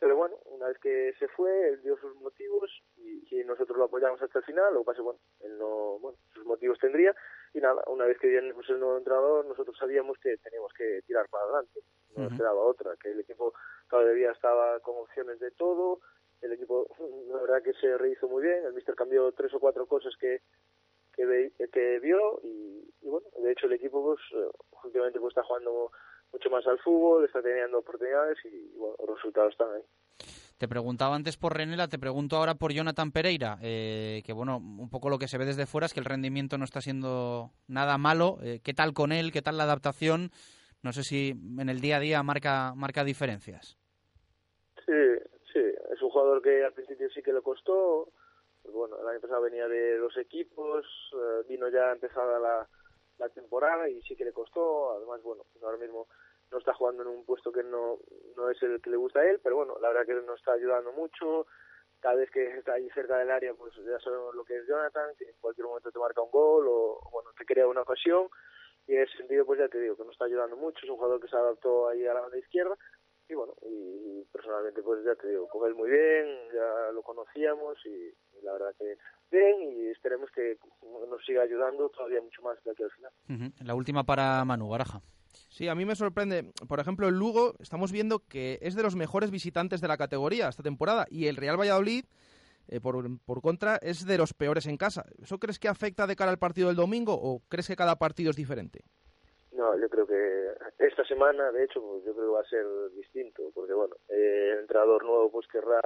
Speaker 29: pero bueno, una vez que se fue, él dio sus motivos y, nosotros lo apoyamos hasta el final. Lo que pasa, bueno, él no, bueno, sus motivos tendría. Y nada, una vez que viene pues, el nuevo entrenador, nosotros sabíamos que teníamos que tirar para adelante. No nos quedaba otra, que el equipo todavía estaba con opciones de todo. El equipo, la verdad que se rehizo muy bien. El mister cambió tres o cuatro cosas que, que, que vio y, bueno, de hecho el equipo pues, eh, últimamente pues está jugando mucho más al fútbol, está teniendo oportunidades y bueno, los resultados están ahí.
Speaker 3: Te preguntaba antes por Renela, te pregunto ahora por Jonathan Pereira, eh, que bueno, un poco lo que se ve desde fuera es que el rendimiento no está siendo nada malo. Eh, ¿Qué tal con él? ¿Qué tal la adaptación? No sé si en el día a día marca, marca diferencias.
Speaker 29: Sí, sí, es un jugador que al principio sí que le costó. Pues bueno, el año pasado venía de dos equipos, eh, vino ya empezada la, la temporada y sí que le costó. Además, bueno, ahora mismo no está jugando en un puesto que no, no es el que le gusta a él, pero bueno, la verdad que nos está ayudando mucho. Cada vez que está ahí cerca del área, pues ya sabemos lo que es Jonathan, que en cualquier momento te marca un gol o, bueno, te crea una ocasión. Y en ese sentido, pues ya te digo que nos está ayudando mucho. Es un jugador que se adaptó ahí a la banda izquierda. Y bueno, y, personalmente, pues ya te digo, con él muy bien, ya lo conocíamos y la verdad que bien y esperemos que nos siga ayudando todavía mucho más de aquí al final.
Speaker 3: La última para Manu Baraja.
Speaker 14: Sí, a mí me sorprende. Por ejemplo, el Lugo, estamos viendo que es de los mejores visitantes de la categoría esta temporada y el Real Valladolid, eh, por, por, contra, es de los peores en casa. ¿Eso crees que afecta de cara al partido del domingo o crees que cada partido es diferente?
Speaker 29: No, yo creo que esta semana, de hecho, pues, yo creo que va a ser distinto, porque bueno, eh, el entrenador nuevo pues querrá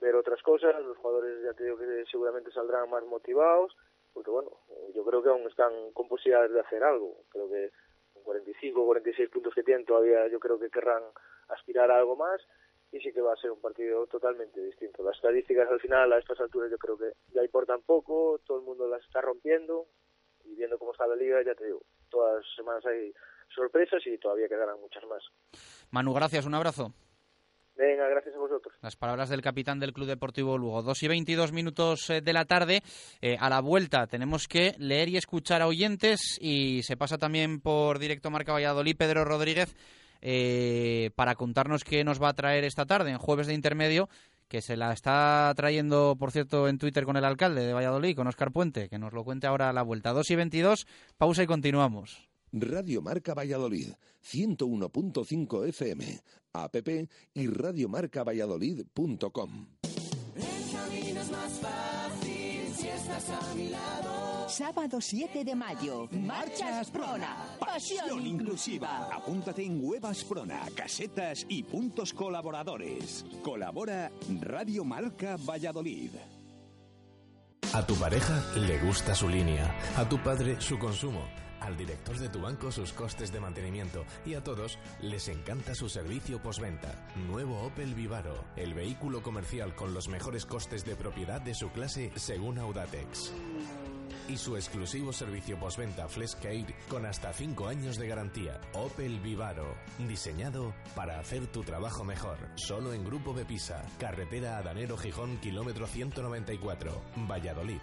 Speaker 29: ver otras cosas, los jugadores ya te digo que seguramente saldrán más motivados, porque bueno, yo creo que aún están con posibilidades de hacer algo, creo que con 45 o 46 puntos que tienen todavía yo creo que querrán aspirar a algo más y sí que va a ser un partido totalmente distinto. Las estadísticas al final a estas alturas yo creo que ya importan poco, todo el mundo las está rompiendo y viendo cómo está la liga ya te digo, todas las semanas hay sorpresas y todavía quedarán muchas más.
Speaker 3: Manu, gracias, un abrazo.
Speaker 29: Venga, gracias a vosotros.
Speaker 3: Las palabras del capitán del Club Deportivo Lugo. Dos y veintidós minutos eh, de la tarde. Eh, a la vuelta tenemos que leer y escuchar a oyentes y se pasa también por directo Marca Valladolid Pedro Rodríguez eh, para contarnos qué nos va a traer esta tarde en jueves de intermedio que se la está trayendo, por cierto, en Twitter con el alcalde de Valladolid, con Oscar Puente, que nos lo cuente ahora a la vuelta. Dos y veintidós, pausa y continuamos.
Speaker 2: Radio Marca Valladolid, 101.5 FM, app y radiomarcavalladolid.com.
Speaker 8: Sábado 7 de mayo, Marchas Prona, pasión inclusiva.
Speaker 9: Apúntate en Huevas Prona, casetas y puntos colaboradores. Colabora Radio Marca Valladolid.
Speaker 11: A tu pareja le gusta su línea, a tu padre su consumo al director de tu banco sus costes de mantenimiento y a todos les encanta su servicio postventa. Nuevo Opel Vivaro, el vehículo comercial con los mejores costes de propiedad de su clase según Audatex. Y su exclusivo servicio postventa Fleshcare con hasta 5 años de garantía. Opel Vivaro, diseñado para hacer tu trabajo mejor. Solo en Grupo Bepisa, carretera Adanero Gijón, kilómetro 194, Valladolid.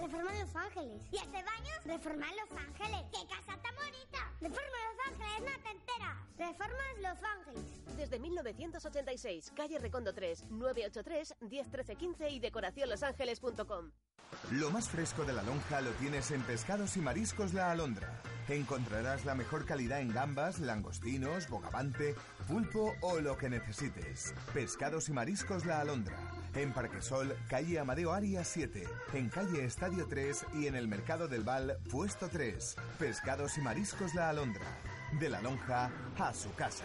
Speaker 33: Reforma Los Ángeles. ¿Y este baño? Reforma Los Ángeles. ¡Qué casa tan bonita! Reforma Los Ángeles, no te enteras. Reformas Los Ángeles.
Speaker 34: Desde 1986, calle Recondo 3, 983 101315 y decoracionlosangeles.com.
Speaker 30: Lo más fresco de la lonja lo tienes en Pescados y Mariscos La Alondra. Encontrarás la mejor calidad en gambas, langostinos, bogavante, pulpo o lo que necesites. Pescados y mariscos La Alondra. En Parquesol, calle Amadeo Arias 7. En calle Estadio 3 y en el Mercado del Val, puesto 3. Pescados y mariscos La Alondra. De la lonja a su casa.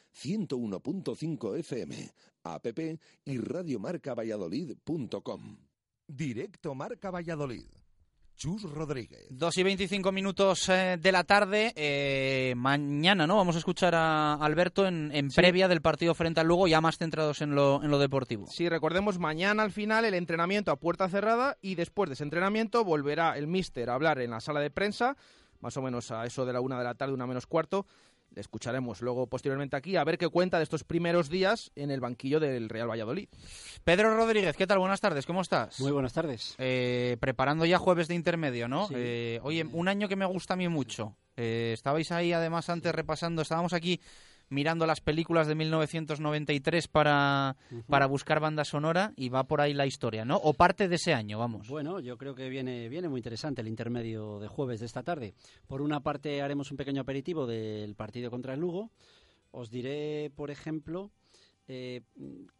Speaker 2: 101.5 FM, app y radiomarcavalladolid.com.
Speaker 13: Directo Marca Valladolid. Chus Rodríguez.
Speaker 3: Dos y veinticinco minutos eh, de la tarde. eh, mañana, ¿no? Vamos a escuchar a Alberto en, en previa del partido frente al Lugo, ya más centrados en lo, en lo deportivo.
Speaker 14: Sí, recordemos, mañana al final el entrenamiento a puerta cerrada y después de ese entrenamiento volverá el míster a hablar en la sala de prensa, más o menos a eso de la una de la tarde, una menos cuarto. Le escucharemos luego posteriormente aquí a ver qué cuenta de estos primeros días en el banquillo del Real Valladolid.
Speaker 3: Pedro Rodríguez, ¿qué tal? Buenas tardes, ¿cómo estás?
Speaker 35: Muy buenas tardes.
Speaker 3: Eh, preparando ya jueves de intermedio, ¿no?
Speaker 35: Sí.
Speaker 3: Eh, oye, un año que me gusta a mí mucho. Eh, estabais ahí además antes repasando, estábamos aquí mirando las películas de 1993 para, para buscar banda sonora y va por ahí la historia, ¿no? O parte de ese año, vamos.
Speaker 35: Bueno, yo creo que viene, viene muy interesante el intermedio de jueves de esta tarde. Por una parte haremos un pequeño aperitivo del partido contra el Lugo. Os diré, por ejemplo, eh,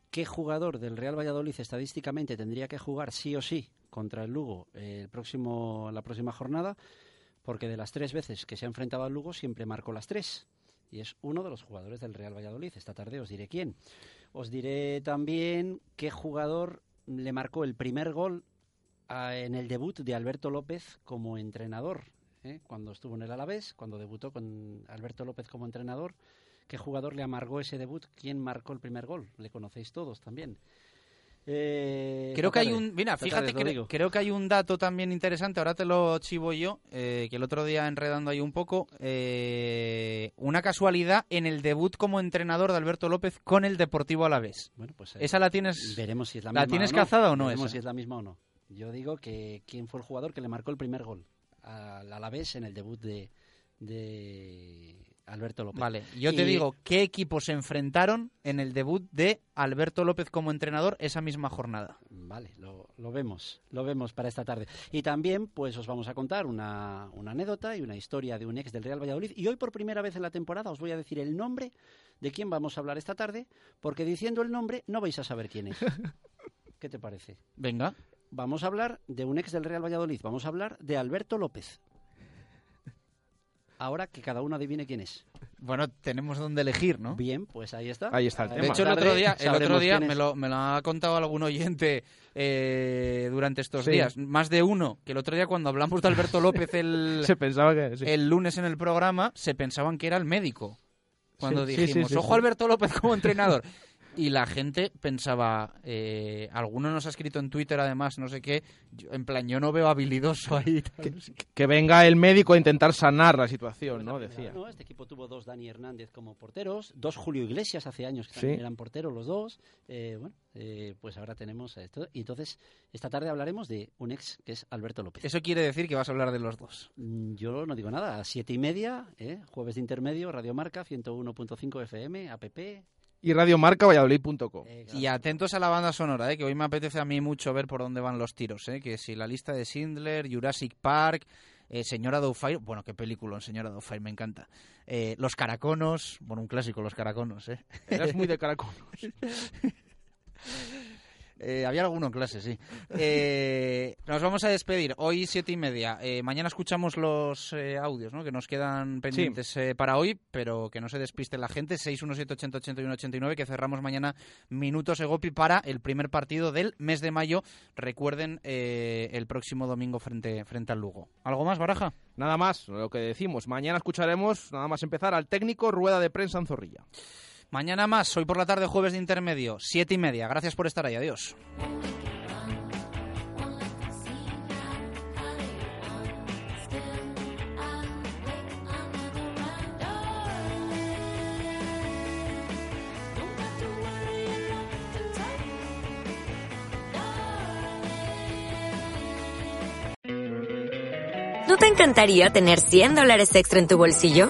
Speaker 35: qué jugador del Real Valladolid estadísticamente tendría que jugar sí o sí contra el Lugo eh, el próximo, la próxima jornada, porque de las tres veces que se ha enfrentado al Lugo siempre marcó las tres. Y es uno de los jugadores del Real Valladolid. Esta tarde os diré quién. Os diré también qué jugador le marcó el primer gol a- en el debut de Alberto López como entrenador. ¿eh? Cuando estuvo en el Alavés, cuando debutó con Alberto López como entrenador, ¿qué jugador le amargó ese debut? ¿Quién marcó el primer gol? Le conocéis todos también. Eh,
Speaker 3: Creo que hay un, mira, fíjate,
Speaker 35: tarde
Speaker 3: creo que hay un dato también interesante, ahora te lo chivo yo, eh, que el otro día enredando ahí un poco, eh, una casualidad en el debut como entrenador de Alberto López con el Deportivo Alavés.
Speaker 35: Bueno, pues, eh,
Speaker 3: ¿Esa la tienes,
Speaker 35: Veremos si es la,
Speaker 3: tienes
Speaker 35: o no.
Speaker 3: cazada o no
Speaker 35: Veremos
Speaker 3: esa?
Speaker 35: si es la misma o no. Yo digo que quién fue el jugador que le marcó el primer gol al Alavés en el debut de, de Alberto López.
Speaker 3: Vale, yo te digo, ¿qué equipos se enfrentaron en el debut de Alberto López como entrenador esa misma jornada?
Speaker 35: Vale, lo, lo vemos, lo vemos para esta tarde. Y también, pues os vamos a contar una, una anécdota y una historia de un ex del Real Valladolid. Y hoy, por primera vez en la temporada, os voy a decir el nombre de quién vamos a hablar esta tarde, porque diciendo el nombre no vais a saber quién es. *laughs* ¿Qué te parece?
Speaker 3: Venga.
Speaker 35: Vamos a hablar de un ex del Real Valladolid. Vamos a hablar de Alberto López. Ahora que cada uno adivine quién es.
Speaker 3: Bueno, tenemos donde elegir, ¿no?
Speaker 35: Bien, pues ahí está.
Speaker 14: Ahí está el tema.
Speaker 3: De hecho, el otro día, el otro día me lo, me lo ha contado algún oyente eh, durante estos
Speaker 14: Sí.
Speaker 3: días. Más de uno. Que el otro día, cuando hablamos de Alberto López el, *laughs*
Speaker 14: Se pensaba que sí.
Speaker 3: el lunes en el programa, se pensaban que era el médico. Cuando
Speaker 14: Sí, sí,
Speaker 3: dijimos,
Speaker 14: sí, sí,
Speaker 3: ojo
Speaker 14: sí.
Speaker 3: Alberto López como entrenador. *laughs* Y la gente pensaba, eh, alguno nos ha escrito en Twitter además, no sé qué, yo- en plan, yo no veo habilidoso ahí.
Speaker 14: Que venga el médico a intentar sanar la situación, ¿no? Decía.
Speaker 35: No, este equipo tuvo dos Dani Hernández como porteros, dos Julio Iglesias hace años que
Speaker 14: Sí.
Speaker 35: también eran porteros los dos. Eh, bueno, eh, pues ahora tenemos esto. Y entonces, esta tarde hablaremos de un ex que es Alberto López.
Speaker 3: Eso quiere decir que vas a hablar de los dos.
Speaker 35: Mm, Yo no digo nada, a siete y media, ¿eh? jueves de intermedio, Radio Marca, 101.5 FM, app.
Speaker 14: Y radiomarcavalladolid.com.
Speaker 3: Y atentos a la banda sonora, ¿eh? que hoy me apetece a mí mucho ver por dónde van los tiros. ¿eh? Que si la lista de Schindler, Jurassic Park, eh, Señora Doubtfire, bueno, qué película, Señora Doubtfire, me encanta. Eh, los Caraconos, bueno, un clásico, Los Caraconos. ¿eh?
Speaker 14: Eras muy de caraconos. *laughs*
Speaker 3: Eh, había alguno en clase, sí. Eh, nos vamos a despedir. Hoy siete y media. Eh, mañana escuchamos los eh, audios ¿no? que nos quedan pendientes eh, para hoy, pero que no se despiste la gente. 617-80-81-89, que cerramos mañana Minutos Egopi para el primer partido del mes de mayo. Recuerden, eh, el próximo domingo frente, frente al Lugo. ¿Algo más, Baraja?
Speaker 14: Nada más, lo que decimos. Mañana escucharemos, nada más empezar, al técnico Rueda de Prensa en Zorrilla.
Speaker 3: Mañana más, hoy por la tarde, jueves de intermedio, siete y media. Gracias por estar ahí, adiós.
Speaker 36: ¿No te encantaría tener 100 dólares extra en tu bolsillo?